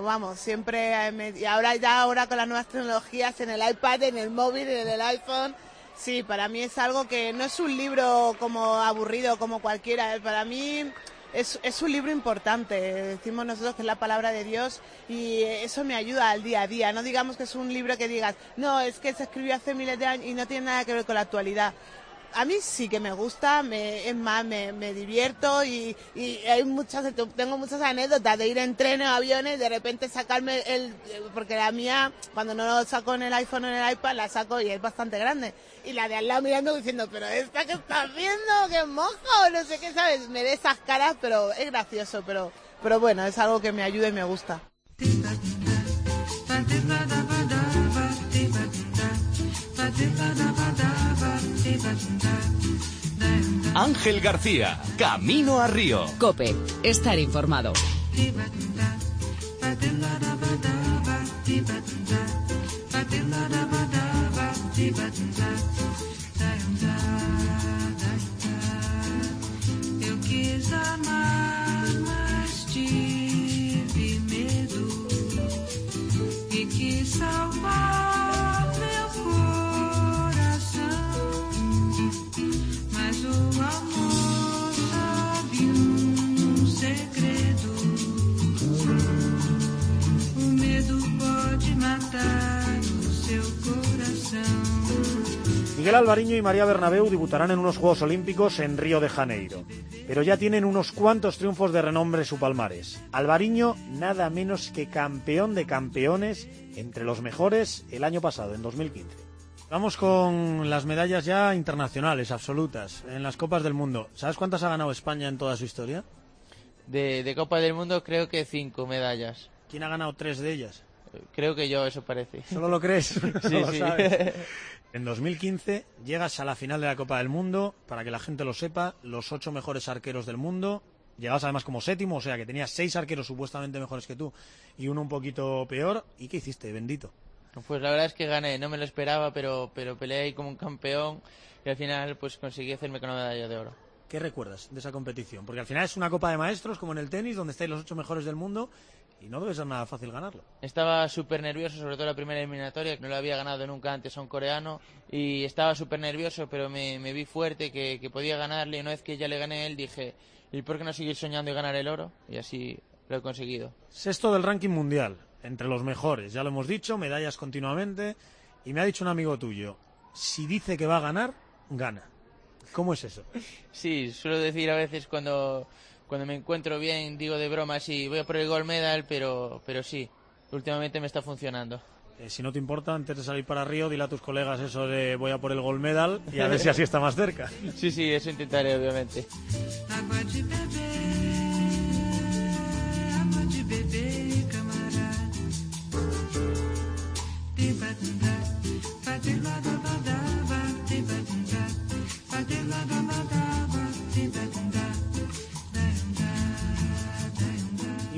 vamos, siempre, eh, y ahora ya ahora con las nuevas tecnologías en el iPad, en el móvil, en el iPhone, sí, para mí es algo que no es un libro como aburrido como cualquiera, para mí es, es un libro importante, decimos nosotros que es la palabra de Dios y eso me ayuda al día a día, no digamos que es un libro que digas, no, es que se escribió hace miles de años y no tiene nada que ver con la actualidad a mí sí que me gusta, me, es más, me, me divierto y, y hay muchas, tengo muchas anécdotas de ir en trenes, aviones, de repente sacarme el, porque la mía, cuando no lo saco en el iPhone o en el iPad, la saco y es bastante grande. Y la de al lado mirando diciendo, pero esta que estás viendo, que mojo, no sé qué, ¿sabes? Me de esas caras, pero es gracioso, pero, pero bueno, es algo que me ayuda y me gusta. Ángel García, Camino a Río. Cope, estar informado. Eu quis amar, mas tive medo e quis salvar Miguel Alvariño y María Bernabeu debutarán en unos Juegos Olímpicos en Río de Janeiro, pero ya tienen unos cuantos triunfos de renombre en su palmares. Alvariño, nada menos que campeón de campeones entre los mejores el año pasado, en 2015. Vamos con las medallas ya internacionales, absolutas, en las Copas del Mundo. ¿Sabes cuántas ha ganado España en toda su historia? De, de Copa del Mundo creo que cinco medallas. ¿Quién ha ganado tres de ellas? Creo que yo, eso parece. ¿Solo lo crees? Sí, No lo sí. sabes. En 2015 llegas a la final de la Copa del Mundo, para que la gente lo sepa, los ocho mejores arqueros del mundo. Llegabas además como séptimo, o sea que tenías seis arqueros supuestamente mejores que tú y uno un poquito peor. ¿Y qué hiciste, bendito? Pues la verdad es que gané, no me lo esperaba, pero, pero peleé ahí como un campeón y al final pues conseguí hacerme con la medalla de oro. ¿Qué recuerdas de esa competición? Porque al final es una Copa de Maestros, como en el tenis, donde estáis los ocho mejores del mundo y no debe ser nada fácil ganarlo. Estaba súper nervioso, sobre todo la primera eliminatoria, que no lo había ganado nunca antes a un coreano, y estaba súper nervioso, pero me, me vi fuerte, que, que podía ganarle, y una vez que ya le gané él, dije, ¿y por qué no seguir soñando y ganar el oro? Y así lo he conseguido. Sexto del ranking mundial, entre los mejores, ya lo hemos dicho, medallas continuamente. Y me ha dicho un amigo tuyo, si dice que va a ganar, gana. ¿Cómo es eso? Sí, suelo decir a veces cuando, cuando me encuentro bien, digo de broma, sí, voy a por el gold medal, pero, pero sí, últimamente me está funcionando. Eh, si no te importa, antes de salir para Río, dile a tus colegas eso de voy a por el gold medal y a ver si así está más cerca. Sí, sí, eso intentaré, obviamente.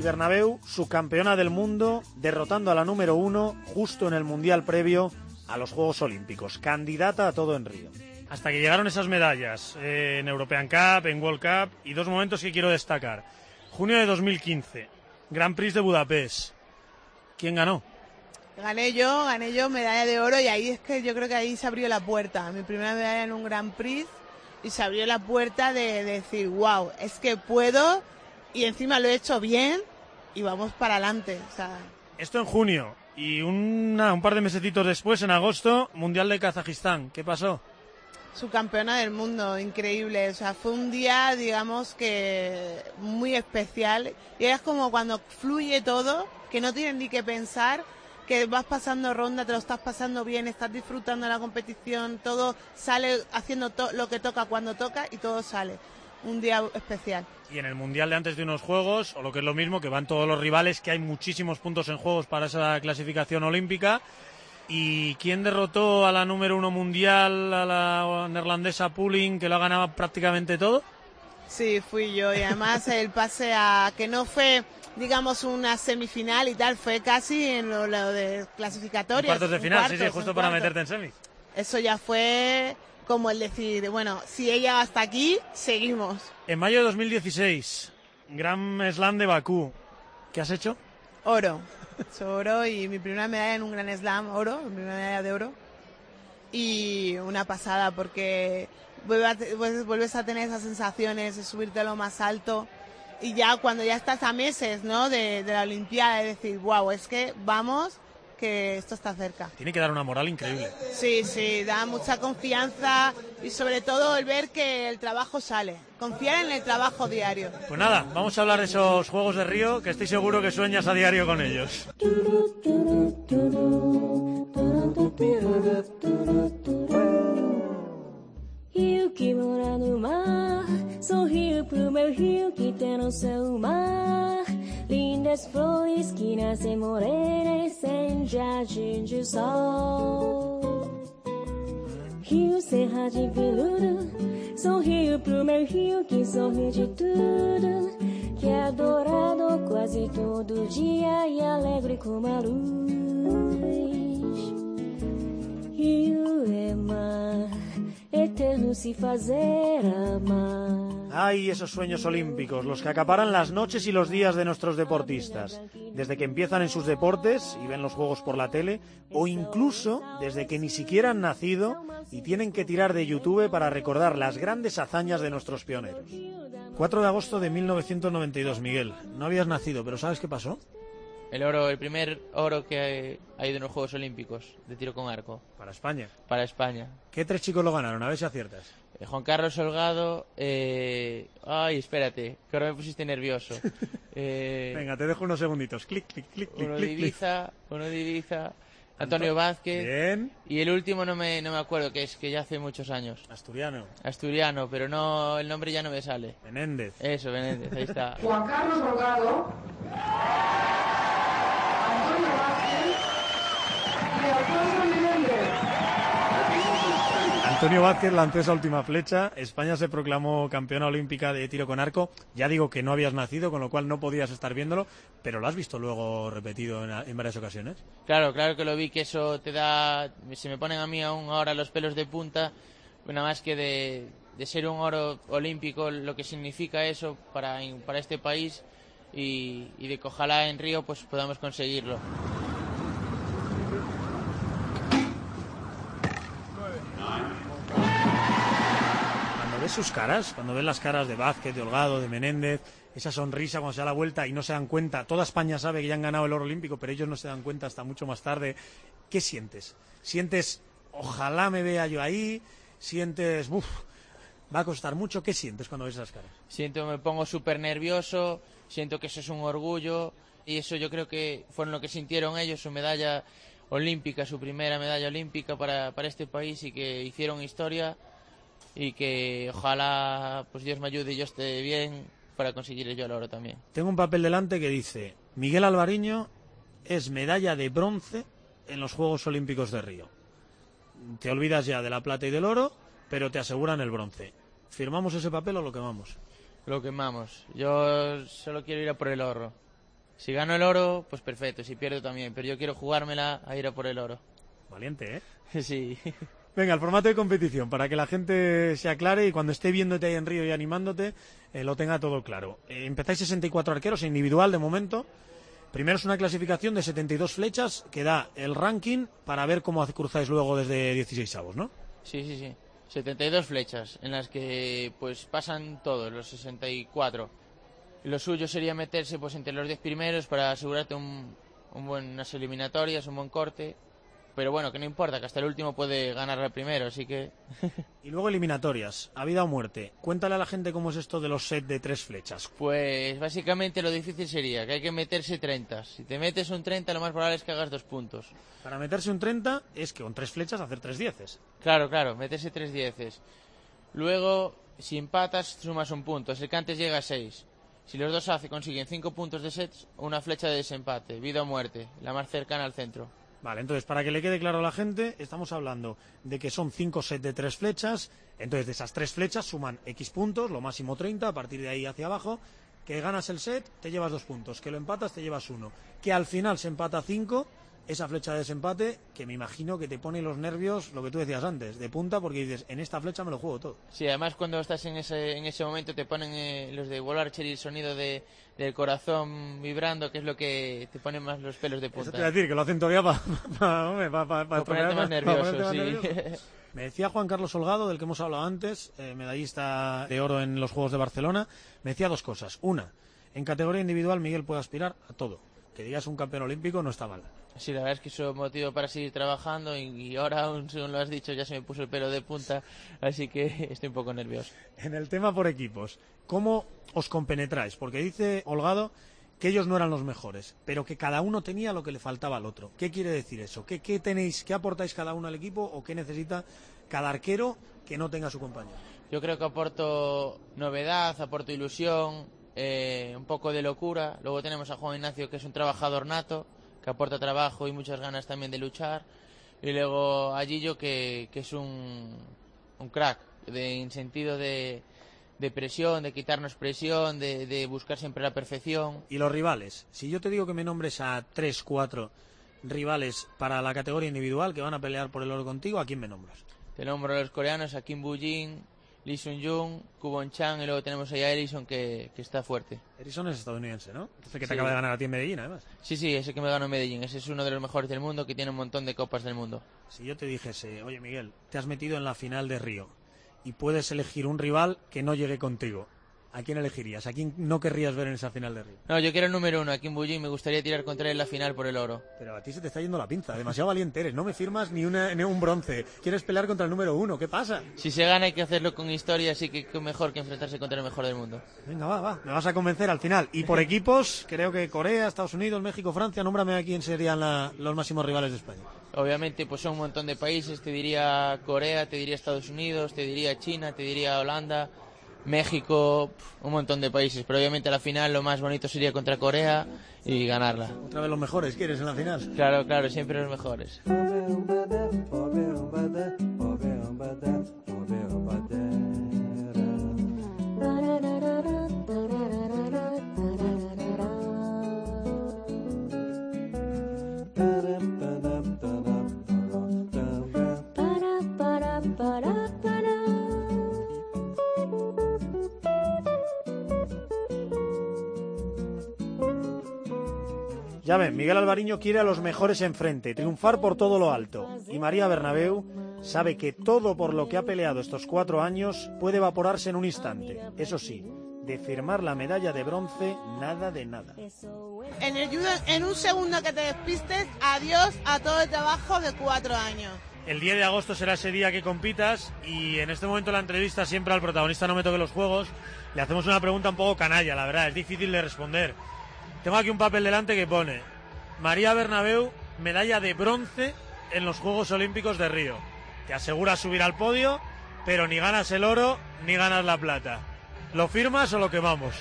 Bernabéu, subcampeona del mundo, derrotando a la número uno justo en el Mundial previo a los Juegos Olímpicos. Candidata a todo en Río. Hasta que llegaron esas medallas eh, en European Cup, en World Cup y dos momentos que quiero destacar. Junio de 2015, Grand Prix de Budapest. ¿Quién ganó? Gané yo, gané yo medalla de oro y ahí es que yo creo que ahí se abrió la puerta. Mi primera medalla en un Grand Prix y se abrió la puerta de, de decir, wow, es que puedo y encima lo he hecho bien y vamos para adelante. O sea, Esto en junio y una- un par de mesecitos después, en agosto, Mundial de Kazajistán. ¿Qué pasó? subcampeona del mundo, increíble. O sea, fue un día, digamos que muy especial. Y es como cuando fluye todo, que no tienes ni que pensar, que vas pasando ronda, te lo estás pasando bien, estás disfrutando de la competición, todo sale haciendo to- lo que toca cuando toca y todo sale. Un día especial. Y en el Mundial de antes de unos Juegos, o lo que es lo mismo, que van todos los rivales, que hay muchísimos puntos en juegos para esa clasificación olímpica. ¿Y quién derrotó a la número uno mundial, a la neerlandesa Pulling, que lo ha ganado prácticamente todo? Sí, fui yo. Y además el pase a que no fue, digamos, una semifinal y tal, fue casi en lo, lo de clasificatorias. Cuartos de final, sí, sí, justo para cuartos. meterte en semis. Eso ya fue como el decir, bueno, si ella hasta aquí, seguimos. En mayo de 2016, Gran Slam de Bakú. ¿Qué has hecho? Oro. He hecho oro y mi primera medalla en un Gran Slam, oro, mi primera medalla de oro. Y una pasada porque vuelves a tener esas sensaciones de subirte a lo más alto. Y ya cuando ya estás a meses, ¿no? De, de la Olimpiada, de decir, wow, es que vamos, que esto está cerca. Tiene que dar una moral increíble. Sí, sí, da mucha confianza y sobre todo el ver que el trabajo sale. Confiar en el trabajo diario. Pues nada, vamos a hablar de esos Juegos de Río, que estoy seguro que sueñas a diario con ellos. lindas flores que nascem morenas em jardim de sol. Rio, Serra de Veludo, sorrio pro meu rio que sorri de tudo, que é adorado quase todo dia e alegre como a luz. Mar eterno. Ay, esos sueños olímpicos, los que acaparan las noches y los días de nuestros deportistas, desde que empiezan en sus deportes y ven los juegos por la tele, o incluso desde que ni siquiera han nacido y tienen que tirar de YouTube para recordar las grandes hazañas de nuestros pioneros. 4 de agosto de 1992, Miguel. No habías nacido, pero ¿sabes qué pasó? El oro, el primer oro que ha ido en los Juegos Olímpicos de tiro con arco. Para España. Para España. ¿Qué tres chicos lo ganaron? A ver si aciertas. Eh, Juan Carlos Holgado. eh, Ay, espérate, que ahora me pusiste nervioso. Eh, Venga, te dejo unos segunditos. Clic, clic, clic, clic, uno de. Ibiza, uno de Ibiza. Antonio Vázquez. Bien. Y el último no me, no me acuerdo, que es que ya hace muchos años. Asturiano. Asturiano, pero no el nombre ya no me sale. Menéndez. Eso, Menéndez, ahí está. Juan Carlos Delgado, Antonio Vázquez lanzó esa última flecha. España se proclamó campeona olímpica de tiro con arco. Ya digo que no habías nacido, con lo cual no podías estar viéndolo, pero lo has visto luego repetido en, en varias ocasiones. Claro, claro que lo vi, que eso te da... Se me ponen a mí aún ahora los pelos de punta, nada más que de, de ser un oro olímpico, lo que significa eso para, para este país y, y de que ojalá en Río pues podamos conseguirlo. Cuando ves sus caras, cuando ves las caras de Vázquez, de Holgado, de Menéndez, esa sonrisa cuando se da la vuelta y no se dan cuenta, toda España sabe que ya han ganado el oro olímpico, pero ellos no se dan cuenta hasta mucho más tarde. ¿Qué sientes? ¿Sientes, ojalá me vea yo ahí? ¿Sientes, uff, va a costar mucho? ¿Qué sientes cuando ves esas caras? Siento, me pongo súper nervioso, siento que eso es un orgullo y eso yo creo que fueron lo que sintieron ellos, su medalla olímpica, su primera medalla olímpica para, para este país y que hicieron historia y que ojalá pues Dios me ayude y yo esté bien para conseguir yo el oro también. Tengo un papel delante que dice, Miguel Alvariño es medalla de bronce en los Juegos Olímpicos de Río. Te olvidas ya de la plata y del oro, pero te aseguran el bronce. ¿Firmamos ese papel o lo quemamos? Lo quemamos. Yo solo quiero ir a por el oro. Si gano el oro, pues perfecto. Si pierdo también. Pero yo quiero jugármela a ir a por el oro. Valiente, ¿eh? Sí. Venga, el formato de competición, para que la gente se aclare y cuando esté viéndote ahí en Río y animándote, eh, lo tenga todo claro. Eh, empezáis 64 arqueros, individual de momento. Primero es una clasificación de 72 flechas que da el ranking para ver cómo cruzáis luego desde 16 avos, ¿no? Sí, sí, sí. 72 flechas en las que pues pasan todos, los 64. Lo suyo sería meterse pues entre los 10 primeros para asegurarte un, un buen, unas eliminatorias, un buen corte. Pero bueno, que no importa, que hasta el último puede ganar al primero, así que... Y luego eliminatorias, a vida o muerte. Cuéntale a la gente cómo es esto de los set de tres flechas. Pues básicamente lo difícil sería que hay que meterse 30. Si te metes un 30, lo más probable es que hagas dos puntos. Para meterse un 30 es que con tres flechas hacer tres dieces. Claro, claro, meterse tres dieces. Luego, si empatas, sumas un punto. Es el que antes llega a 6. Si los dos hace, consiguen 5 puntos de sets, una flecha de desempate, vida o muerte, la más cercana al centro. Vale, entonces para que le quede claro a la gente, estamos hablando de que son cinco sets de tres flechas, entonces de esas tres flechas suman X puntos, lo máximo 30, a partir de ahí hacia abajo, que ganas el set, te llevas dos puntos, que lo empatas, te llevas uno, que al final se empata cinco, esa flecha de desempate, que me imagino que te pone los nervios, lo que tú decías antes, de punta, porque dices, en esta flecha me lo juego todo. Sí, además cuando estás en ese, en ese momento te ponen eh, los de Wall Archery el sonido de, del corazón vibrando, que es lo que te pone más los pelos de punta. Eso te iba a decir, que lo hacen todavía para pa, pa, Pa ponerte más nervioso, sí. Me decía Juan Carlos Holgado, del que hemos hablado antes, eh, medallista de oro en los Juegos de Barcelona, me decía dos cosas. Una, en categoría individual Miguel puede aspirar a todo. Que digas un campeón olímpico no está mal. Sí, la verdad es que eso es motivo para seguir trabajando y, y ahora, aún según lo has dicho, ya se me puso el pelo de punta, así que estoy un poco nervioso. En el tema por equipos, ¿cómo os compenetráis? Porque dice Holgado que ellos no eran los mejores, pero que cada uno tenía lo que le faltaba al otro. ¿Qué quiere decir eso? ¿Qué, qué tenéis, qué aportáis cada uno al equipo o qué necesita cada arquero que no tenga su compañero? Yo creo que aporto novedad, aporto ilusión, eh, un poco de locura. Luego tenemos a Juan Ignacio, que es un trabajador nato, que aporta trabajo y muchas ganas también de luchar. Y luego a Gillo, que, que es un, un crack, de, en sentido de, de presión, de quitarnos presión, de, de buscar siempre la perfección. Y los rivales. Si yo te digo que me nombres a tres, cuatro rivales para la categoría individual que van a pelear por el oro contigo, ¿a quién me nombras? Te nombro a los coreanos, a Kim Boo-jin, Lee Sun-jung, Kubon Chan y luego tenemos ahí a Ellison que, que está fuerte. Erison es estadounidense, ¿no? Ese que te Sí. acaba de ganar a ti en Medellín, además. Sí, sí, ese que me ganó en Medellín. Ese es uno de los mejores del mundo que tiene un montón de copas del mundo. Si yo te dijese, oye Miguel, te has metido en la final de Río y puedes elegir un rival que no llegue contigo, ¿a quién elegirías? ¿A quién no querrías ver en esa final de Río? No, yo quiero el número uno, a Kim Boo-jin. Me gustaría tirar contra él en la final por el oro. Pero a ti se te está yendo la pinza, demasiado valiente eres, no me firmas ni, una, ni un bronce, quieres pelear contra el número uno, ¿qué pasa? Si se gana hay que hacerlo con historia, así que mejor que enfrentarse contra el mejor del mundo. Venga, va, va, me vas a convencer al final. Y por equipos, creo que Corea, Estados Unidos, México, Francia, nómbrame a quién serían la- los máximos rivales de España. obviamente pues son un montón de países, te diría Corea, te diría Estados Unidos, te diría China, te diría Holanda, México, un montón de países, pero obviamente la final lo más bonito sería contra Corea y ganarla. Otra vez los mejores, ¿quieres en la final? Claro, claro, siempre los mejores. Ya ven, Miguel Alvariño quiere a los mejores enfrente, triunfar por todo lo alto. Y María Bernabeu sabe que todo por lo que ha peleado estos cuatro años puede evaporarse en un instante. Eso sí, de firmar la medalla de bronce, nada de nada. En el en un segundo que te despistes, adiós a todo el trabajo de cuatro años. El 10 de agosto será ese día que compitas y en este momento la entrevista siempre al protagonista no me toque los juegos. Le hacemos una pregunta un poco canalla, la verdad, es difícil de responder. Tengo aquí un papel delante que pone María Bernabeu, medalla de bronce en los Juegos Olímpicos de Río. Te asegura subir al podio, pero ni ganas el oro ni ganas la plata. ¿Lo firmas o lo quemamos?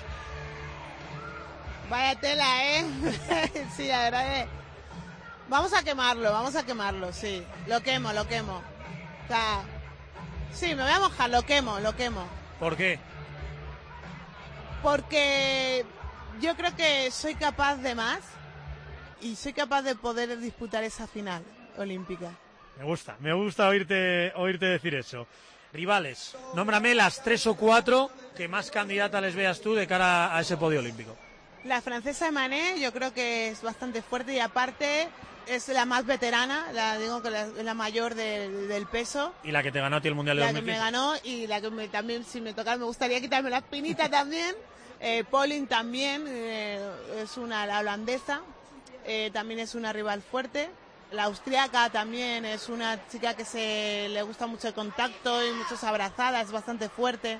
Vaya tela, ¿eh? sí, la verdad es... Vamos a quemarlo, vamos a quemarlo, sí. Lo quemo, lo quemo. O sea, sí, me voy a mojar, lo quemo, lo quemo. ¿Por qué? Porque yo creo que soy capaz de más y soy capaz de poder disputar esa final olímpica. Me gusta, me gusta oírte, oírte decir eso. Rivales, nómbrame las tres o cuatro que más candidata les veas tú de cara a ese podio olímpico. La francesa Mané yo creo que es bastante fuerte y aparte es la más veterana, la digo que la- es la mayor del, del peso. Y la que te ganó a ti el Mundial de La que me 2015. ganó y la que me- también, si me tocara, me gustaría quitarme la espinita también. Eh, Pauline también eh, es una la holandesa, eh, también es una rival fuerte. La austriaca también es una chica que se le gusta mucho el contacto y muchas abrazadas, es bastante fuerte.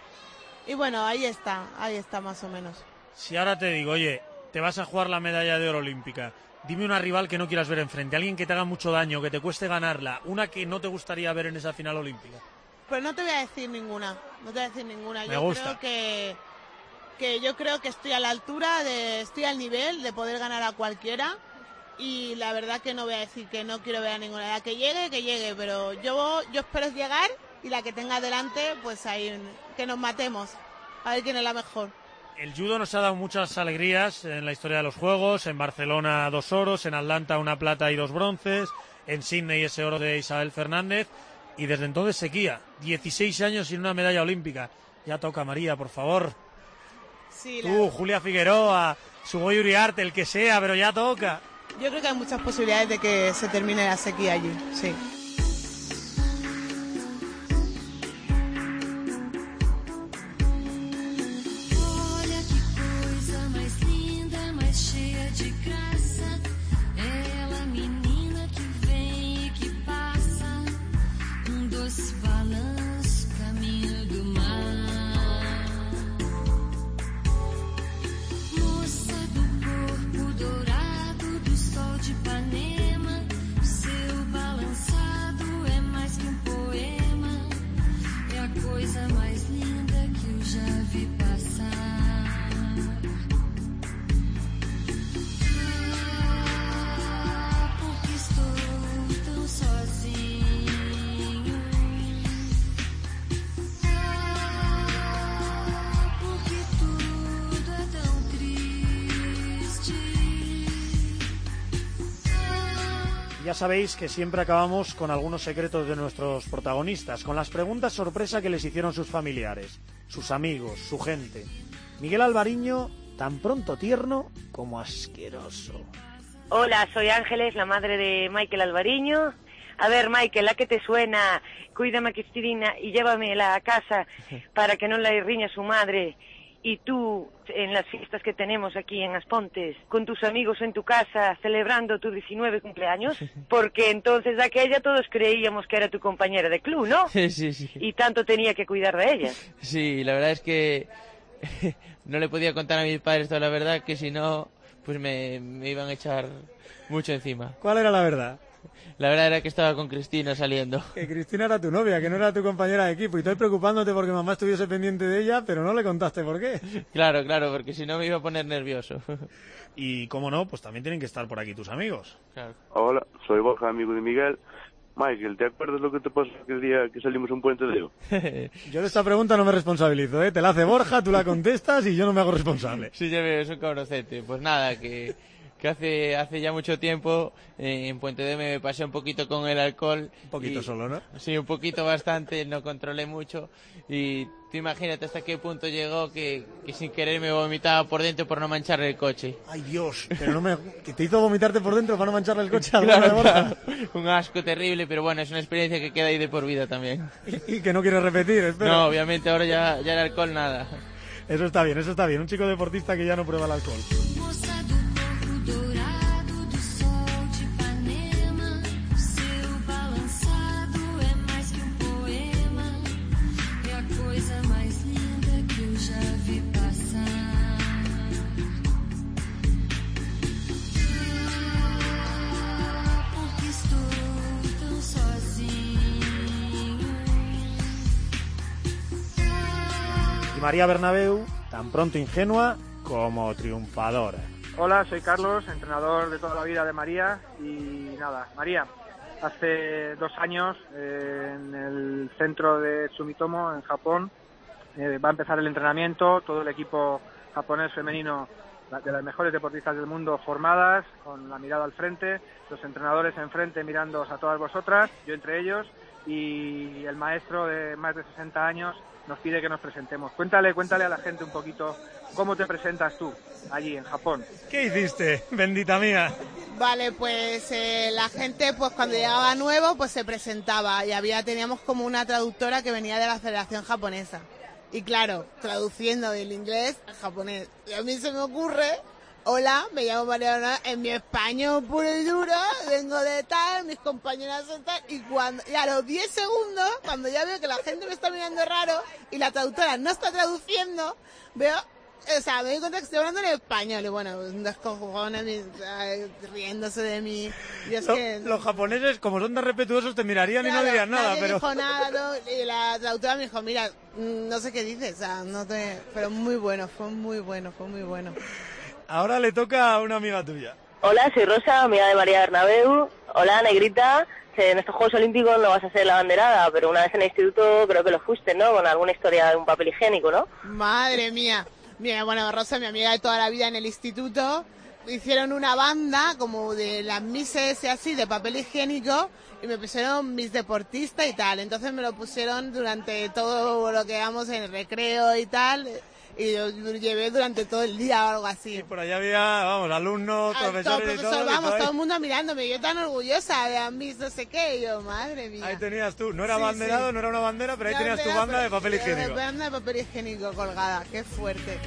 Y bueno, ahí está, ahí está más o menos. Si ahora te digo, oye, te vas a jugar la medalla de oro olímpica, dime una rival que no quieras ver enfrente, alguien que te haga mucho daño, que te cueste ganarla, una que no te gustaría ver en esa final olímpica. Pues no te voy a decir ninguna, no te voy a decir ninguna. Me yo gusta. creo que, que yo creo que estoy a la altura, de, estoy al nivel de poder ganar a cualquiera. Y la verdad que no voy a decir que no quiero ver a ninguna. La que llegue, que llegue, pero yo, yo espero llegar y la que tenga delante, pues ahí, que nos matemos. A ver quién es la mejor. El judo nos ha dado muchas alegrías en la historia de los Juegos, en Barcelona dos oros, en Atlanta una plata y dos bronces, en Sydney ese oro de Isabel Fernández, y desde entonces sequía, 16 años sin una medalla olímpica. Ya toca María, por favor. Sí, la- Tú, Julia Figueroa, Sugoi Uriarte, el que sea, pero ya toca. yo creo que hay muchas posibilidades de que se termine la sequía allí, sí. Sabéis que siempre acabamos con algunos secretos de nuestros protagonistas, con las preguntas sorpresa que les hicieron sus familiares, sus amigos, su gente. Miguel Alvariño, tan pronto tierno como asqueroso. Hola, soy Ángeles, la madre de Michael Alvariño. A ver, Michael, la que te suena, cuídame a Cristina y llévamela a casa para que no la riña su madre. Y tú, en las fiestas que tenemos aquí en Aspontes, con tus amigos en tu casa, celebrando tu 19 cumpleaños, porque entonces aquella todos creíamos que era tu compañera de club, ¿no? Sí, sí, sí. Y tanto tenía que cuidar de ella. Sí, la verdad es que no le podía contar a mis padres toda la verdad, que si no, pues me, me iban a echar mucho encima. ¿Cuál era la verdad? La verdad era que estaba con Cristina saliendo. Que Cristina era tu novia, que no era tu compañera de equipo. Y estoy preocupándote porque mamá estuviese pendiente de ella, pero no le contaste por qué. Claro, claro, porque si no me iba a poner nervioso. Y como no, pues también tienen que estar por aquí tus amigos. Claro. Hola, soy Borja, amigo de Miguel. Michael, ¿te acuerdas lo que te pasó aquel día que salimos a un puente de? Yo de esta pregunta no me responsabilizo, ¿eh? Te la hace Borja, tú la contestas y yo no me hago responsable. Sí, ya veo, es un cabrocete. Pues nada, que, que hace, hace ya mucho tiempo eh, en Puente de me pasé un poquito con el alcohol. Un poquito solo, ¿no? Sí, un poquito bastante, no controlé mucho. Y tú imagínate hasta qué punto llegó que, que sin querer me vomitaba por dentro por no mancharle el coche. Ay, Dios, pero no me... que te hizo vomitarte por dentro para no mancharle el coche al Claro, claro. Un asco terrible, pero bueno, es una experiencia que queda ahí de por vida también. Y que no quieres repetir, espero. No, obviamente ahora ya, ya el alcohol nada. Eso está bien, eso está bien. Un chico deportista que ya no prueba el alcohol. María Bernabeu, tan pronto ingenua como triunfadora. Hola, soy Carlos, entrenador de toda la vida de María. Y nada, María, hace dos años eh, en el centro de Sumitomo, en Japón, eh, va a empezar el entrenamiento, todo el equipo japonés femenino de las mejores deportistas del mundo formadas, con la mirada al frente, los entrenadores enfrente mirándoos a todas vosotras, yo entre ellos, y el maestro de más de 60 años nos pide que nos presentemos. Cuéntale, cuéntale a la gente un poquito cómo te presentas tú allí en Japón. ¿Qué hiciste, bendita mía? Vale, pues eh, la gente, pues cuando llegaba nuevo, pues se presentaba y había teníamos como una traductora que venía de la Federación Japonesa. Y claro, traduciendo del inglés al japonés. Y a mí se me ocurre, hola, me llamo Mariana, en mi español puro y duro, vengo de tal, mis compañeras son tal, y cuando, y a los 10 segundos, cuando ya veo que la gente me está mirando raro y la traductora no está traduciendo, veo o sea, me doy cuenta que estoy hablando en español y bueno, un descojones mis- ay, riéndose de mí. Y es Lo- que... Los japoneses, como son tan respetuosos, te mirarían y no dirían nada, nadie pero... dijo nada, ¿no? y la traductora me dijo, mira, mm, no sé qué dices, o sea, no te... Pero muy bueno, fue muy bueno, fue muy bueno. Ahora le toca a una amiga tuya. Hola, soy Rosa, amiga de María Bernabeu. Hola, negrita. En estos Juegos Olímpicos no vas a ser la banderada, pero una vez en el instituto creo que lo fuiste, ¿no? Con alguna historia de un papel higiénico, ¿no? Madre mía. Mira, bueno, Rosa, mi amiga de toda la vida en el instituto, hicieron una banda como de las mises y así, de papel higiénico, y me pusieron mis deportistas y tal. Entonces me lo pusieron durante todo lo que hagamos en el recreo y tal, y lo llevé durante todo el día o algo así. Por allá había, vamos, alumnos, Ah, todo, profesores y profesor, todo. y vamos, todo ahí. todo el mundo mirándome, yo tan orgullosa de mis no sé qué, y yo, madre mía. Ahí tenías tú, no era Sí, banderado, sí. no era una bandera, pero ahí La tenías tu banda de pero- papel eh, higiénico. Banda de papel higiénico colgada, qué fuerte.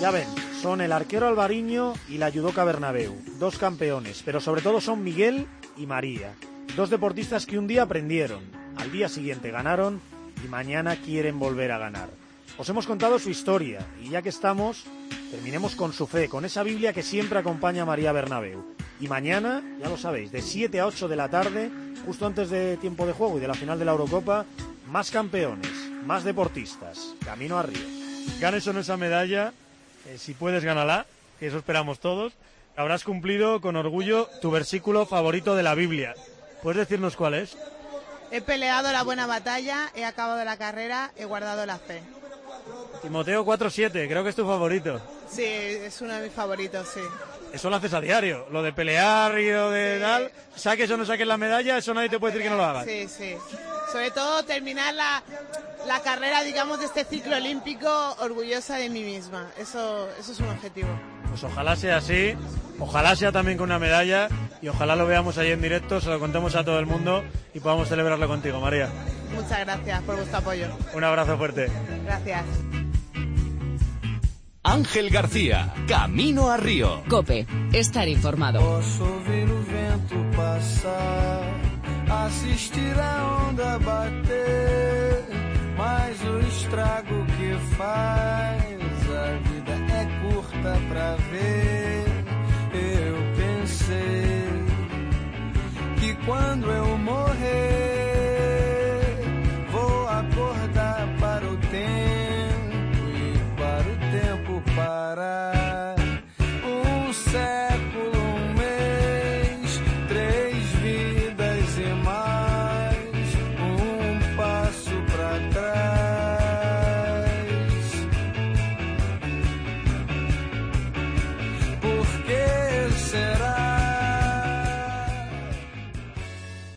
Ya ven, son el arquero Alvariño y la judoka Bernabeu, dos campeones, pero sobre todo son Miguel y María, dos deportistas que un día aprendieron, al día siguiente ganaron y mañana quieren volver a ganar. Os hemos contado su historia y ya que estamos, terminemos con su fe, con esa Biblia que siempre acompaña a María Bernabeu. Y mañana, ya lo sabéis, de 7 a 8 de la tarde, justo antes de tiempo de juego y de la final de la Eurocopa, más campeones, más deportistas, camino a Río. Ganes o no esa medalla, eh, si puedes ganarla, que eso esperamos todos, habrás cumplido con orgullo tu versículo favorito de la Biblia. ¿Puedes decirnos cuál es? He peleado la buena batalla, he acabado la carrera, he guardado la fe. Timoteo 4.7, creo que es tu favorito. Sí, es uno de mis favoritos, sí. Eso lo haces a diario, lo de pelear y lo de tal, saques o no saques la medalla, eso nadie te puede decir que no lo hagas. Sí, sí. Sobre todo terminar la, la carrera, digamos, de este ciclo olímpico orgullosa de mí misma. Eso, eso es un objetivo. Pues ojalá sea así, ojalá sea también con una medalla y ojalá lo veamos ahí en directo, se lo contemos a todo el mundo y podamos celebrarlo contigo, María. Muchas gracias por vuestro apoyo. Un abrazo fuerte. Gracias. Ángel García, Camino a Río. Cope, estar informado. Posso ouvir o vento passar, assistir a onda bater, mas o estrago que faz, a vida é curta pra ver. Eu pensei que quando eu morrer cara